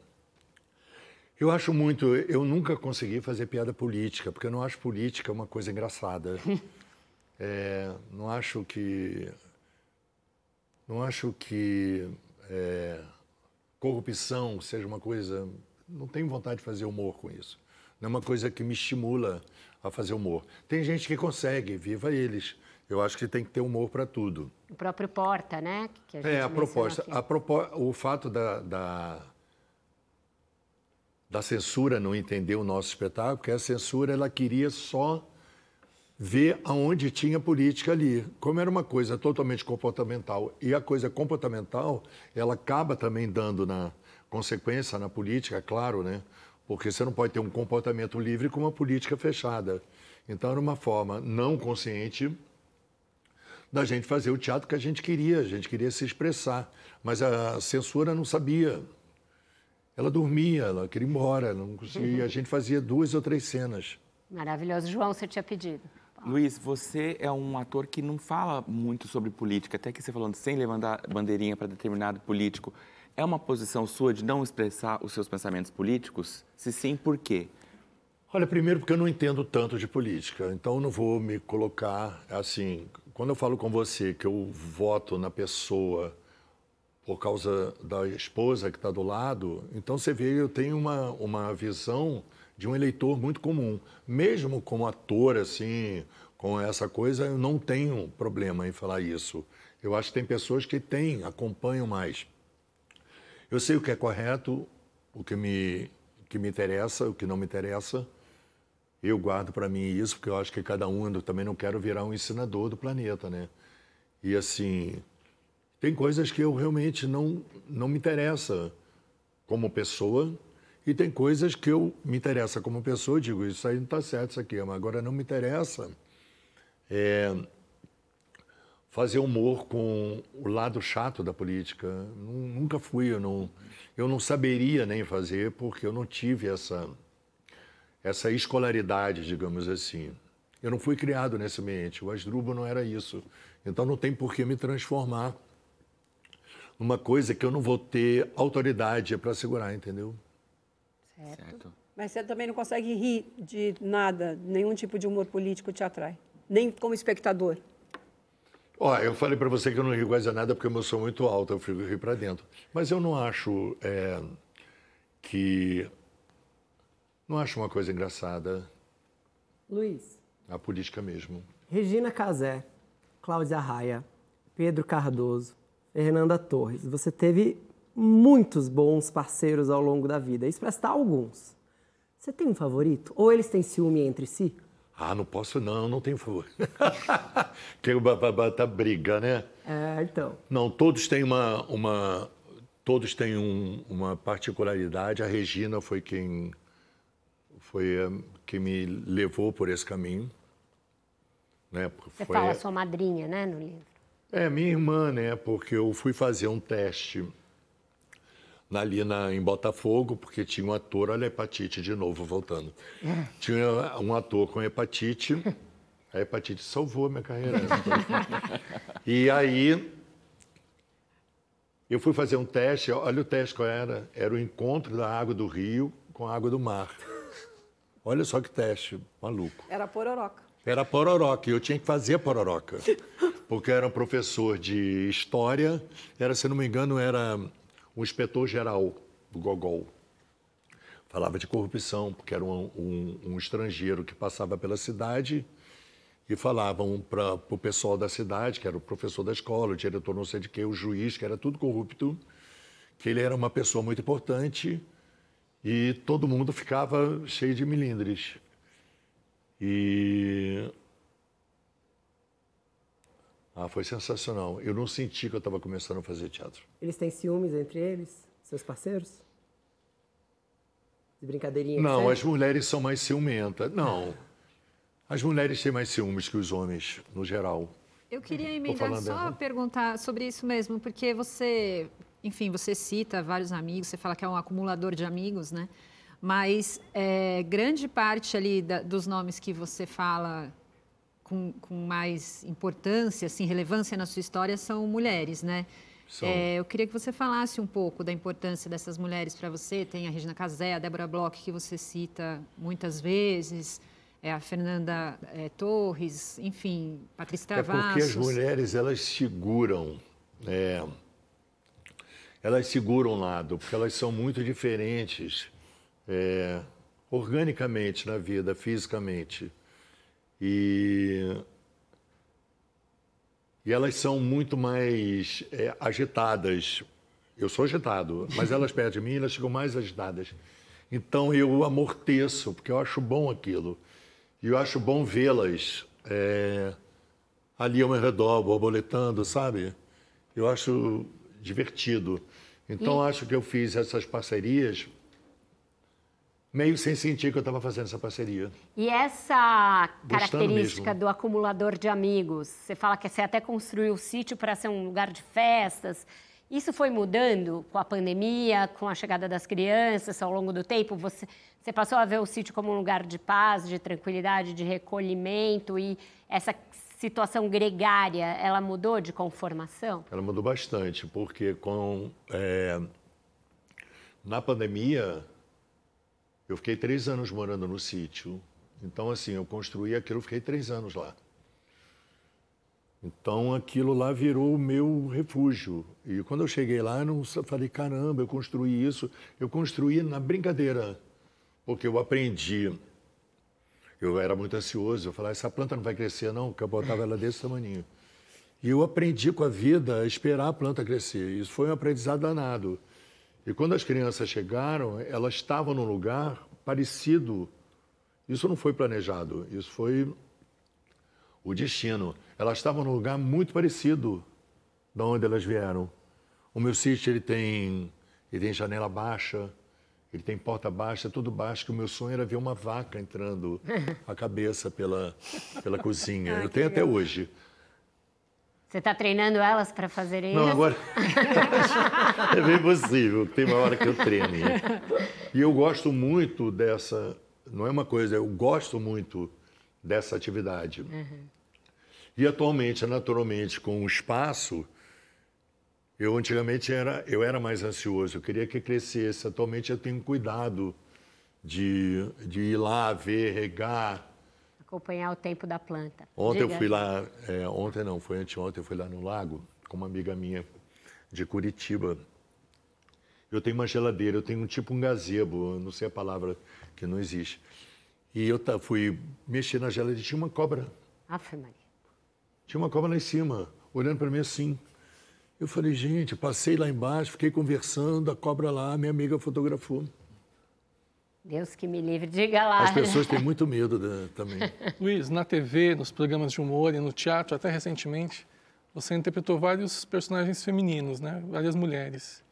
Eu acho muito. Eu nunca consegui fazer piada política, porque eu não acho política uma coisa engraçada. É, não acho que. Não acho que é, corrupção seja uma coisa. Não tenho vontade de fazer humor com isso. Não é uma coisa que me estimula a fazer humor. Tem gente que consegue, viva eles. Eu acho que tem que ter humor para tudo. O próprio Porta, né? Que gente É, a proposta. A. O fato da, da, da censura não entender o nosso espetáculo, porque a censura ela queria só ver aonde tinha política ali. Como era uma coisa totalmente comportamental, e a coisa comportamental, ela acaba também dando na consequência na política, é claro, né? Porque você não pode ter um comportamento livre com uma política fechada. Então era uma forma não consciente da gente fazer o teatro que a gente queria, a gente queria se expressar, mas a censura não sabia. Ela dormia, ela queria ir embora, não conseguia. A gente fazia duas ou três cenas. Maravilhoso. João, você tinha pedido. Luiz, você é um ator que não fala muito sobre política, até que você falando sem levantar bandeirinha para determinado político. É uma posição sua de não expressar os seus pensamentos políticos? Se sim, por quê? Olha, primeiro porque eu não entendo tanto de política, então não vou me colocar assim quando eu falo com você que eu voto na pessoa por causa da esposa que está do lado, então você vê, eu tenho uma, uma visão de um eleitor muito comum. Mesmo como ator, assim, com essa coisa, eu não tenho problema em falar isso. Eu acho que tem pessoas que têm, acompanham mais. Eu sei o que é correto, o que me, que me interessa, o que não me interessa. Eu guardo para mim isso, porque eu acho que cada um, eu também não quero virar um ensinador do planeta, né? E assim, tem coisas que eu realmente não, não me interessa como pessoa, e tem coisas que eu me interessa como pessoa, digo, isso aí não está certo, isso aqui, mas agora não me interessa é, fazer humor com o lado chato da política. Nunca fui, eu não, eu não saberia nem fazer, porque eu não tive essa, essa escolaridade, digamos assim. Eu não fui criado nesse ambiente, o Asdrubal não era isso. Então não tem por que me transformar numa coisa que eu não vou ter autoridade para segurar, entendeu? Certo. certo. Mas você também não consegue rir de nada, nenhum tipo de humor político te atrai, nem como espectador. Ó, eu falei para você que eu não rio quase nada porque eu sou muito alto, eu fico rir para dentro. Mas eu não acho é, que não acho uma coisa engraçada. Luiz. A política mesmo. Regina Casé, Cláudia Raia, Pedro Cardoso, Fernanda Torres, você teve muitos bons parceiros ao longo da vida. Isso para citar alguns. Você tem um favorito? Ou eles têm ciúme entre si? Ah, não posso não, não tenho favorito. Quero botar briga, né? É, então. Não, todos têm uma, uma todos têm um, uma particularidade. A Regina foi quem foi eh, quem me levou por esse caminho. Né? Você foi, fala sua madrinha, né, no livro? É, minha irmã, né? Porque eu fui fazer um teste ali na, em Botafogo, porque tinha um ator, olha a hepatite de novo, voltando. Tinha um ator com hepatite, a hepatite salvou a minha carreira. e aí, eu fui fazer um teste, olha o teste qual era, era o encontro da água do rio com a água do mar. Olha só que teste, maluco. Era pororoca. Era pororoca, e eu tinha que fazer a pororoca porque eu era um professor de história, era, se não me engano, era um inspetor-geral do Gogol. Falava de corrupção, porque era um, um, um estrangeiro que passava pela cidade e falavam para o pessoal da cidade, que era o professor da escola, o diretor não sei de que, o juiz, que era tudo corrupto, que ele era uma pessoa muito importante e todo mundo ficava cheio de milindres. E ah, foi sensacional. Eu não senti que eu estava começando a fazer teatro. Eles têm ciúmes entre eles, seus parceiros? De brincadeirinha? Não, as mulheres são mais ciumentas. Não. As mulheres têm mais ciúmes que os homens, no geral. Eu queria emendar só perguntar sobre isso mesmo, porque você, enfim, você cita vários amigos, você fala que é um acumulador de amigos, né? Mas é, grande parte ali da, dos nomes que você fala com, com mais importância, assim, relevância na sua história são mulheres, né? É, eu queria que você falasse um pouco da importância dessas mulheres para você. Tem a Regina Casé, a Débora Bloch, que você cita muitas vezes, é a Fernanda é, Torres, enfim, Patrícia Travassos. É porque as mulheres, elas seguram, é, elas seguram um lado, porque elas são muito diferentes é, organicamente na vida, fisicamente. E, e elas são muito mais é, agitadas. Eu sou agitado, mas elas perto de mim elas ficam mais agitadas. Então eu amorteço, porque eu acho bom aquilo. E eu acho bom vê-las é, ali ao meu redor, borboletando, sabe? Eu acho divertido. Então e... acho que eu fiz essas parcerias meio sem sentir que eu estava fazendo essa parceria. E essa característica do acumulador de amigos, você fala que você até construiu o sítio para ser um lugar de festas. Isso foi mudando com a pandemia, com a chegada das crianças ao longo do tempo? Você, você passou a ver o sítio como um lugar de paz, de tranquilidade, de recolhimento e essa situação gregária, ela mudou de conformação? Ela mudou bastante, porque com é, na pandemia eu fiquei três anos morando no sítio. Então, assim, eu construí aquilo, fiquei três anos lá. Então aquilo lá virou o meu refúgio. E quando eu cheguei lá, eu não falei, caramba, eu construí isso. Eu construí na brincadeira, porque eu aprendi. Eu era muito ansioso, eu falava, essa planta não vai crescer não, porque eu botava ela desse tamanho. E eu aprendi com a vida a esperar a planta crescer. Isso foi um aprendizado danado. E quando as crianças chegaram, elas estavam num lugar parecido. Isso não foi planejado, isso foi o destino. Elas estavam num lugar muito parecido da onde elas vieram. O meu sítio ele tem, ele tem janela baixa, ele tem porta baixa, tudo baixo, que o meu sonho era ver uma vaca entrando a cabeça pela, pela cozinha. Eu tenho até hoje. Você está treinando elas para fazerem Não, isso? agora é bem possível. Tem uma hora que eu treine. E eu gosto muito dessa. Não é uma coisa, eu gosto muito dessa atividade. E atualmente, naturalmente, com o espaço, eu antigamente era, eu era mais ansioso, eu queria que crescesse. Atualmente eu tenho cuidado de, de ir lá, ver, regar. Acompanhar o tempo da planta. Ontem eu Diga. fui lá, é, ontem não, foi anteontem, eu fui lá no lago com uma amiga minha de Curitiba. Eu tenho uma geladeira, eu tenho um tipo um gazebo, eu não sei a palavra que não existe. E eu fui mexer na geladeira e tinha uma cobra. Afe Maria. Tinha uma cobra lá em cima, olhando para mim assim. Eu falei, gente, passei lá embaixo, fiquei conversando, a cobra lá, minha amiga fotografou. Deus que me livre. Diga lá. As pessoas têm muito medo da- também. Luiz, na TV, nos programas de humor e no teatro, até recentemente, você interpretou vários personagens femininos, né? Várias mulheres.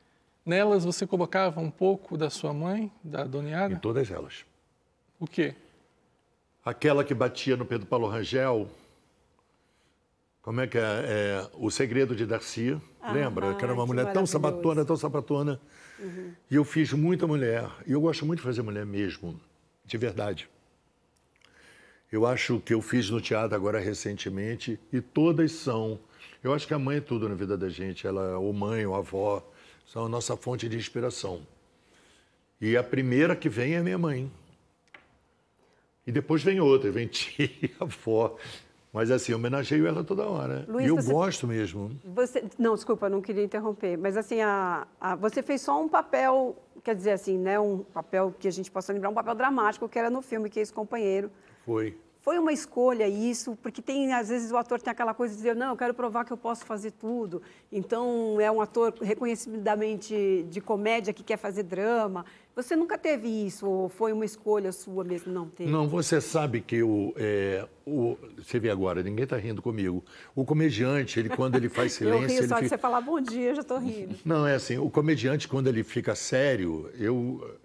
Nelas você colocava um pouco da sua mãe, da Dona Em Yara? todas elas. O quê? Aquela que batia no Pedro Paulo Rangel. Como é que é? É, o Segredo de Darcy. lembra? Que era uma mulher tão sabatona, tão sabatona. E eu fiz muita mulher. E eu gosto muito de fazer mulher mesmo. De verdade. Eu acho que eu fiz no teatro agora recentemente. E todas são. Eu acho que a mãe é tudo na vida da gente. Ela, ou mãe, ou avó, são a nossa fonte de inspiração. E a primeira que vem é minha mãe. E depois vem outra, vem tia, avó. Mas assim, homenageio ela toda hora. Luiz, e eu você- gosto mesmo. Você, não, desculpa, não queria interromper, mas assim, a, a- você fez só um papel, quer dizer assim, né, um papel que a gente possa lembrar, um papel dramático que era no filme, que é esse companheiro. Foi. Foi uma escolha isso, porque tem às vezes o ator tem aquela coisa de dizer, não, eu quero provar que eu posso fazer tudo. Então é um ator reconhecidamente de comédia que quer fazer drama. Você nunca teve isso ou foi uma escolha sua mesmo não ter? Não, você sabe que o, é, o. Você vê agora, ninguém está rindo comigo. O comediante, ele, quando ele faz eu silêncio. rio ele só de fica- você falar bom dia, eu já estou rindo. Não, é assim, o comediante, quando ele fica sério, eu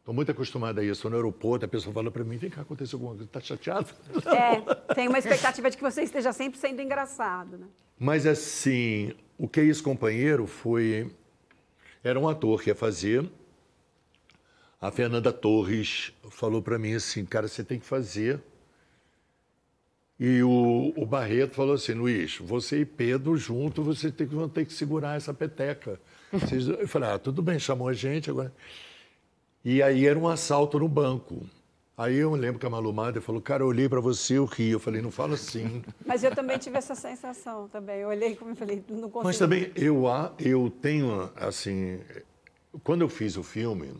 estou muito acostumado a isso. No aeroporto, a pessoa fala para mim, vem cá, aconteceu alguma coisa, está chateado? É, tem uma expectativa de que você esteja sempre sendo engraçado, né? Mas assim, o que é isso, companheiro, foi. Era um ator que ia fazer. A Fernanda Torres falou para mim assim, cara, você tem que fazer. E o, o Barreto falou assim, Luiz, você e Pedro junto, você tem que, vão ter que segurar essa peteca. Vocês- Eu falei, ah, tudo bem, chamou a gente agora. E aí era um assalto no banco. Aí eu lembro que a Malu Mader falou, cara, eu olhei para você, eu ri. Eu falei, não fala assim. Mas eu também tive essa sensação também. Eu olhei como eu falei, não consigo. Mas também eu, eu tenho, assim, quando eu fiz o filme,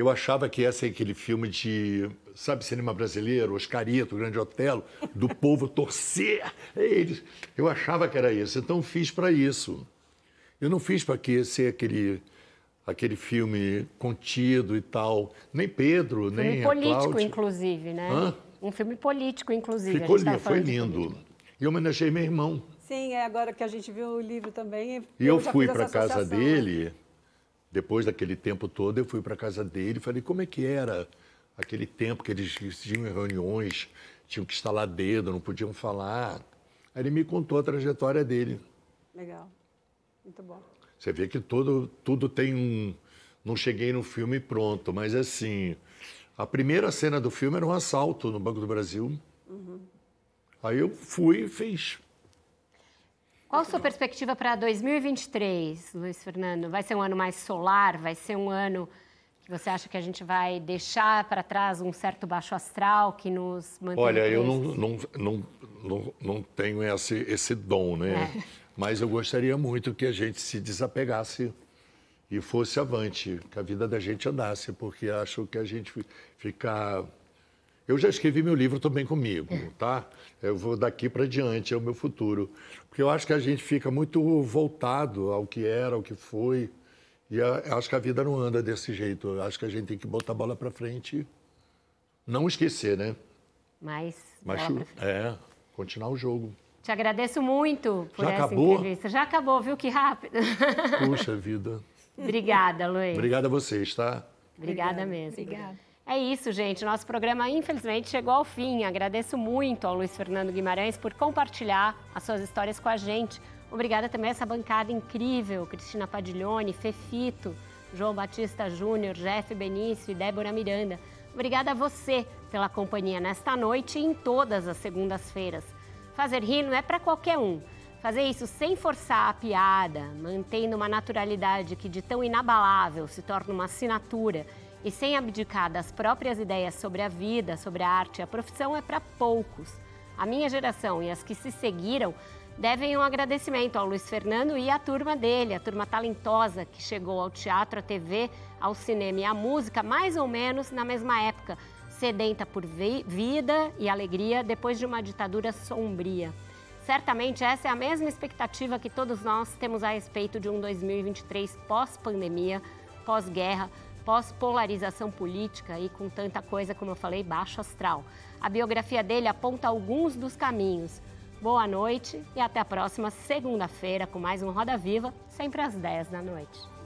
eu achava que ia ser aquele filme de, sabe, cinema brasileiro, Oscarito, Grande Otelo, do povo torcer eles. Eu achava que era isso, então fiz para isso. Eu não fiz para que ser aquele aquele filme contido e tal. Nem Pedro, Um filme nem a político, Cláudia. inclusive, né? Hã? Um filme político, inclusive. a Ficou tava lindo, foi lindo. E eu homenageei meu irmão. Sim, é agora que a gente viu o livro também. E eu, já fui para casa né? Depois daquele tempo todo, eu fui para casa dele e falei como é que era aquele tempo que eles tinham reuniões, tinham que estalar dedo, não podiam falar. Aí ele me contou a trajetória dele. Legal. Muito bom. Você vê que tudo, tudo tem um. Não cheguei no filme pronto, mas assim. A primeira cena do filme era um assalto no Banco do Brasil. Aí eu fui e fiz. Qual a sua perspectiva para 2023, Luiz Fernando? Vai ser um ano mais solar? Vai ser um ano que Você acha que a gente vai deixar para trás um certo baixo astral que nos mantém Olha, eu não, não, não, não, não tenho esse, esse dom, né? É. Mas eu gostaria muito que a gente se desapegasse e fosse avante, que a vida da gente andasse, porque acho que a gente fi- ficar. Eu já escrevi meu livro também comigo, tá? Eu vou daqui para diante, é o meu futuro. Porque eu acho que a gente fica muito voltado ao que era, ao que foi. E a- acho que a vida não anda desse jeito. Eu acho que a gente tem que botar a bola para frente e não esquecer, né? Mas, Mas é, continuar o jogo. te agradeço muito por Já essa acabou? entrevista. Já acabou, viu que rápido? Puxa vida. Obrigada, Luiz. Obrigado a vocês, tá? Obrigada mesmo. Obrigada. É isso, gente. Nosso programa, infelizmente, chegou ao fim. Agradeço muito ao Luiz Fernando Guimarães por compartilhar as suas histórias com a gente. Obrigada também a essa bancada incrível: Cristina Padiglione, Fefito, João Batista Júnior, Jeff Benício e Débora Miranda. Obrigada a você pela companhia nesta noite e em todas as segundas-feiras. Fazer rir não é para qualquer um. Fazer isso sem forçar a piada, mantendo uma naturalidade que de tão inabalável se torna uma assinatura e sem abdicar das próprias ideias sobre a vida, sobre a arte a profissão é para poucos. A minha geração e as que se seguiram devem um agradecimento ao Luiz Fernando e à turma dele, a turma talentosa que chegou ao teatro, à TV, ao cinema e à música mais ou menos na mesma época, sedenta por vi- vida e alegria depois de uma ditadura sombria. Certamente essa é a mesma expectativa que todos nós temos a respeito de um 2023 pós-pandemia, pós-guerra, pós-polarização política e com tanta coisa, como eu falei, baixo astral. A biografia dele aponta alguns dos caminhos. Boa noite e até a próxima segunda-feira com mais um Roda Viva, sempre às 10 da noite.